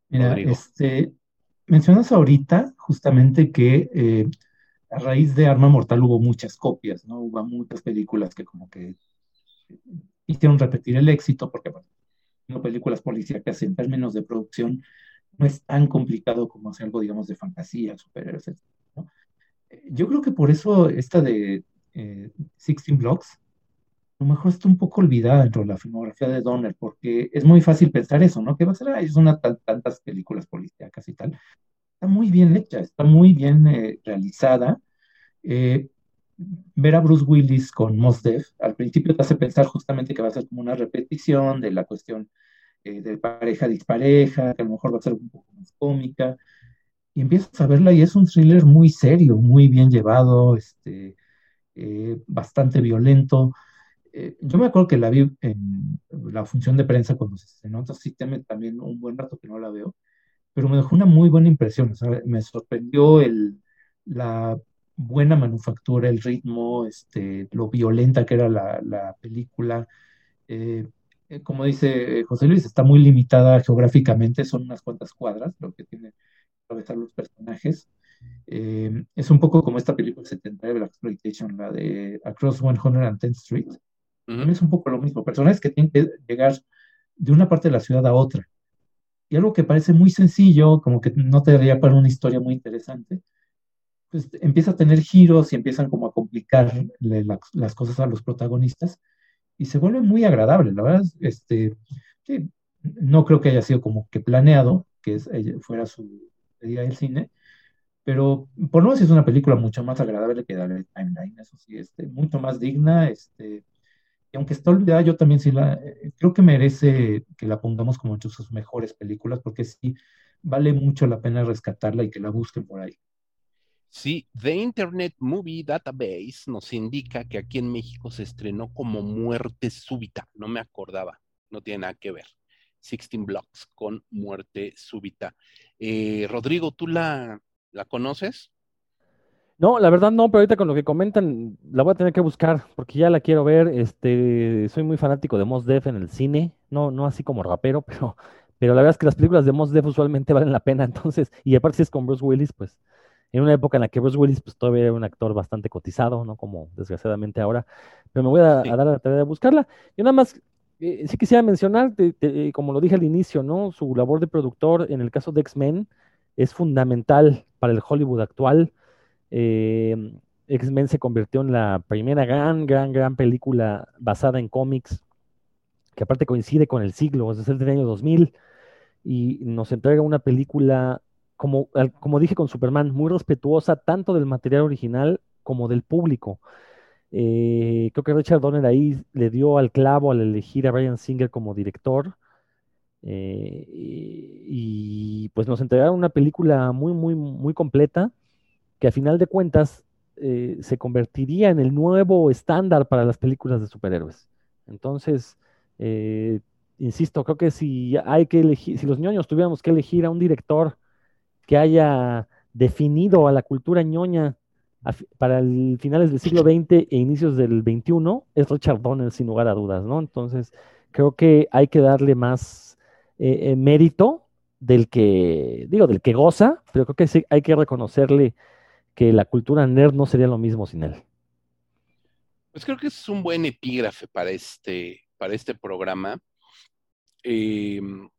Mira, este, mencionas ahorita justamente que eh, a raíz de Arma Mortal hubo muchas copias, ¿no? Hubo muchas películas que como que hicieron repetir el éxito, porque bueno, no películas policíacas en términos de producción no es tan complicado como hacer algo, digamos, de fantasía, superhéroes, etc. Eh, yo creo que por eso esta de eh, Sixteen Blocks a lo mejor está un poco olvidada dentro de la filmografía de Donner, porque es muy fácil pensar eso, ¿no? Que va a ser, es una tantas películas policíacas y tal. Está muy bien hecha, está muy bien eh, realizada. Eh, ver a Bruce Willis con Mos Def al principio te hace pensar justamente que va a ser como una repetición de la cuestión eh, de pareja dispareja, que a lo mejor va a ser un poco más cómica. Y empiezas a verla y es un thriller muy serio, muy bien llevado, este, bastante violento. Eh, yo me acuerdo que la vi en la función de prensa cuando se estrenó, entonces sí también un buen rato que no la veo, pero me dejó una muy buena impresión, me sorprendió el, la buena manufactura, el ritmo, este, lo violenta que era la, la película. Eh, eh, como dice José Luis, está muy limitada geográficamente, son unas cuantas cuadras lo que tiene que atravesar los personajes. Eh, es un poco como esta película 70 de la exploitation, la de Across 110th Street. Es un poco lo mismo, personajes que tienen que llegar de una parte de la ciudad a otra. Y algo que parece muy sencillo, como que no te daría para una historia muy interesante, pues empieza a tener giros y empiezan como a complicar las cosas a los protagonistas y se vuelve muy agradable, la verdad, este, no creo que haya sido como que planeado que fuera su día del cine, pero por lo menos es una película mucho más agradable que Dark Timeline, eso sí, este, mucho más digna, este, y aunque está olvidada, yo también sí la, eh, creo que merece que la pongamos como entre sus mejores películas, porque sí, vale mucho la pena rescatarla y que la busquen por ahí. Sí, The Internet Movie Database nos indica que aquí en México se estrenó como Muerte Súbita, no me acordaba, no tiene nada que ver. 16 Blocks con Muerte Súbita. Eh, Rodrigo, ¿tú la, la conoces? No, la verdad no, pero ahorita con lo que comentan la voy a tener que buscar porque ya la quiero ver. Este, soy muy fanático de Mos Def en el cine, no, no así como rapero, pero, pero la verdad es que las películas de Mos Def usualmente valen la pena. Entonces, y aparte si es con Bruce Willis, pues en una época en la que Bruce Willis pues todavía era un actor bastante cotizado, no como desgraciadamente ahora. Pero me voy a, dar la tarea de buscarla. Yo nada más eh, sí quisiera mencionar, como lo dije al inicio, ¿no? Su labor de productor en el caso de X-Men es fundamental para el Hollywood actual. Eh, X-Men se convirtió en la primera gran, gran, gran película basada en cómics, que aparte coincide con el siglo, es el año 2000, y nos entrega una película, como, como dije con Superman, muy respetuosa tanto del material original como del público. Eh, creo que Richard Donner ahí le dio al clavo al elegir a Brian Singer como director. Eh, y, pues nos entregaron una película muy, muy, muy completa que a final de cuentas eh, se convertiría en el nuevo estándar para las películas de superhéroes. Entonces, insisto, creo que si hay que elegir, si los ñoños tuviéramos que elegir a un director que haya definido a la cultura ñoña para el finales del siglo XX e inicios del XXI, es Richard Donner, sin lugar a dudas, ¿no? Entonces, creo que hay que darle más eh, mérito del que, digo, del que goza, pero creo que sí hay que reconocerle que la cultura nerd no sería lo mismo sin él. Pues creo que es un buen epígrafe para este, para este programa. Eh, em,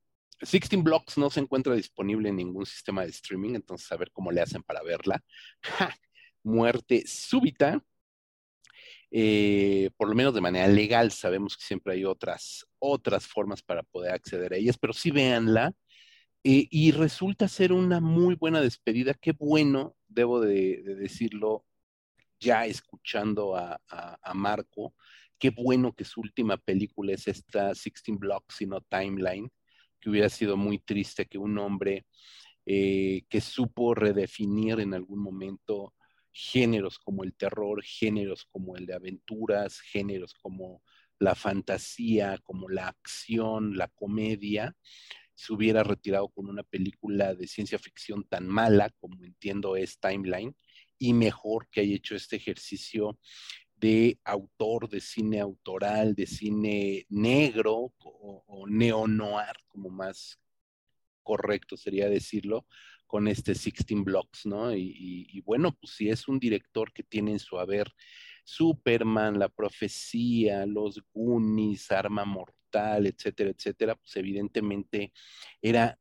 16 Blocks no se encuentra disponible en ningún sistema de streaming, entonces a ver cómo le hacen para verla. Muerte súbita. Eh, por lo menos de manera legal, sabemos que siempre hay otras, otras formas para poder acceder a ellas, pero sí véanla. Eh, y resulta ser una muy buena despedida. Qué bueno, debo de, decirlo, ya escuchando a, Marco, qué bueno que su última película es esta 16 Blocks y no Timeline, que hubiera sido muy triste que un hombre eh, que supo redefinir en algún momento géneros como el terror, géneros como el de aventuras, géneros como la fantasía, como la acción, la comedia, se hubiera retirado con una película de ciencia ficción tan mala como entiendo es Timeline y mejor que haya hecho este ejercicio de autor de cine autoral, de cine negro o, neo-noir, como más correcto sería decirlo, con este 16 Blocks, ¿no? Y, y, bueno, pues si es un director que tiene en su haber Superman, La Profecía, Los Goonies, Arma Mortal, etcétera, etcétera, pues evidentemente era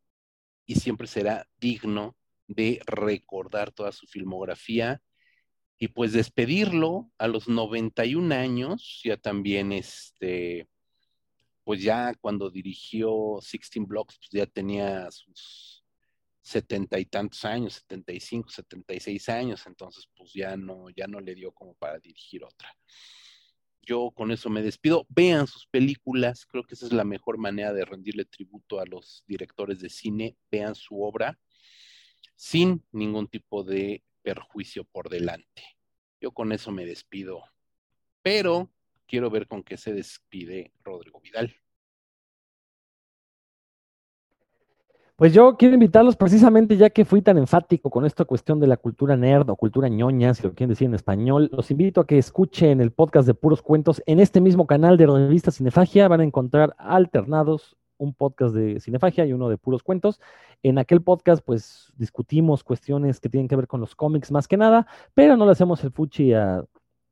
y siempre será digno de recordar toda su filmografía y pues despedirlo a los 91 años, ya también este, pues ya cuando dirigió 16 Blocks, pues ya tenía sus setenta y tantos años, 75, 76 años, entonces pues ya no, ya no le dio como para dirigir otra yo con eso me despido. Vean sus películas, creo que esa es la mejor manera de rendirle tributo a los directores de cine. Vean su obra sin ningún tipo de perjuicio por delante. Yo con eso me despido, pero quiero ver con qué se despide Rodrigo Vidal. Pues yo quiero invitarlos precisamente ya que fui tan enfático con esta cuestión de la cultura nerd o cultura ñoña, si lo quieren decir en español, los invito a que escuchen el podcast de Puros Cuentos en este mismo canal de revista Cinefagia. Van a encontrar alternados un podcast de cinefagia y uno de puros cuentos. En aquel podcast, pues discutimos cuestiones que tienen que ver con los cómics más que nada, pero no le hacemos el fuchi a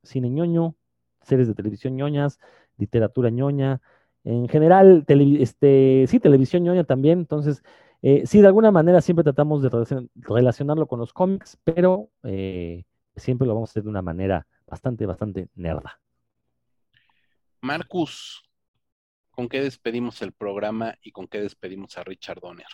cine ñoño, series de televisión ñoñas, literatura ñoña, en general, este, sí, televisión ñoña también. Entonces, eh, sí, de alguna manera siempre tratamos de relacionarlo con los cómics, pero eh, siempre lo vamos a hacer de una manera bastante, bastante nerda. Marcus, ¿con qué despedimos el programa y con qué despedimos a Richard Donner?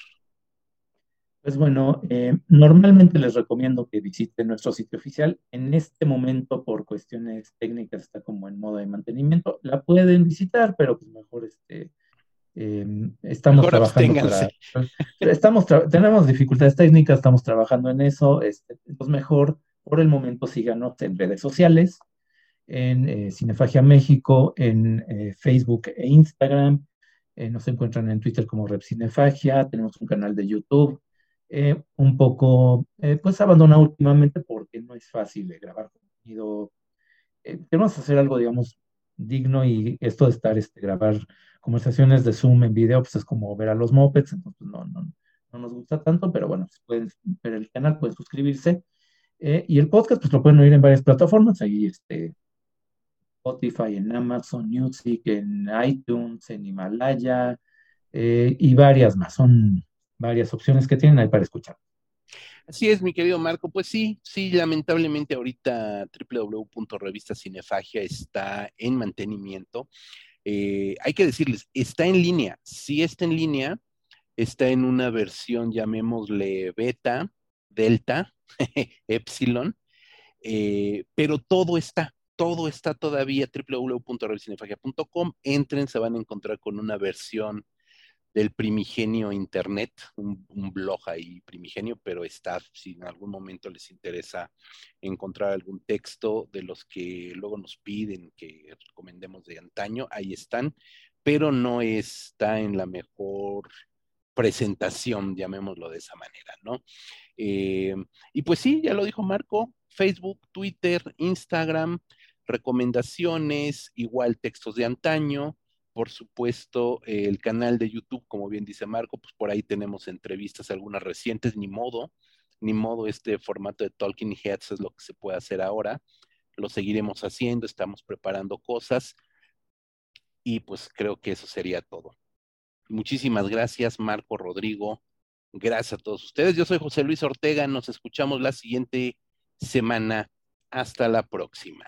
Pues bueno, eh, normalmente les recomiendo que visiten nuestro sitio oficial. En este momento, por cuestiones técnicas, está como en modo de mantenimiento. La pueden visitar, pero pues mejor este, em, estamos trabajando para, estamos tenemos dificultades técnicas, estamos trabajando en eso. Este, pues mejor por el momento síganos en redes sociales en eh, Cinefagia México, en eh, Facebook e Instagram. Eh, nos encuentran en Twitter como Rep Cinefagia. Tenemos un canal de YouTube. un poco, pues abandonado últimamente porque no es fácil grabar contenido. queremos hacer algo, digamos, digno y esto de estar, este, grabar conversaciones de Zoom en video, pues es como ver a los mopeds, entonces no, no, no nos gusta tanto, pero bueno, pueden ver el canal, pueden suscribirse. y el podcast, pues lo pueden oír en varias plataformas, ahí este, Spotify, en Amazon Music, en iTunes, en Himalaya eh, y varias más. Son varias opciones que tienen ahí para escuchar. Así es, mi querido Marco. Pues sí, sí, lamentablemente ahorita www.revistacinefagia está en mantenimiento. Eh, hay que decirles, está en línea. Sí está en línea, está en una versión, llamémosle beta, delta, epsilon, eh, pero todo está todo está todavía www.revisinefagia.com. Entren, se van a encontrar con una versión del primigenio Internet, un, blog ahí primigenio, pero está, si en algún momento les interesa encontrar algún texto de los que luego nos piden que recomendemos de antaño, ahí están, pero no está en la mejor presentación, llamémoslo de esa manera, ¿no? Eh, y pues sí, ya lo dijo Marco, Facebook, Twitter, Instagram, recomendaciones, igual textos de antaño, por supuesto, el canal de YouTube, como bien dice Marco, pues por ahí tenemos entrevistas, algunas recientes, ni modo, ni modo, este formato de Talking Heads es lo que se puede hacer ahora, lo seguiremos haciendo, estamos preparando cosas y pues creo que eso sería todo. Muchísimas gracias, Marco, Rodrigo, gracias a todos ustedes. Yo soy José Luis Ortega, nos escuchamos la siguiente semana. Hasta la próxima.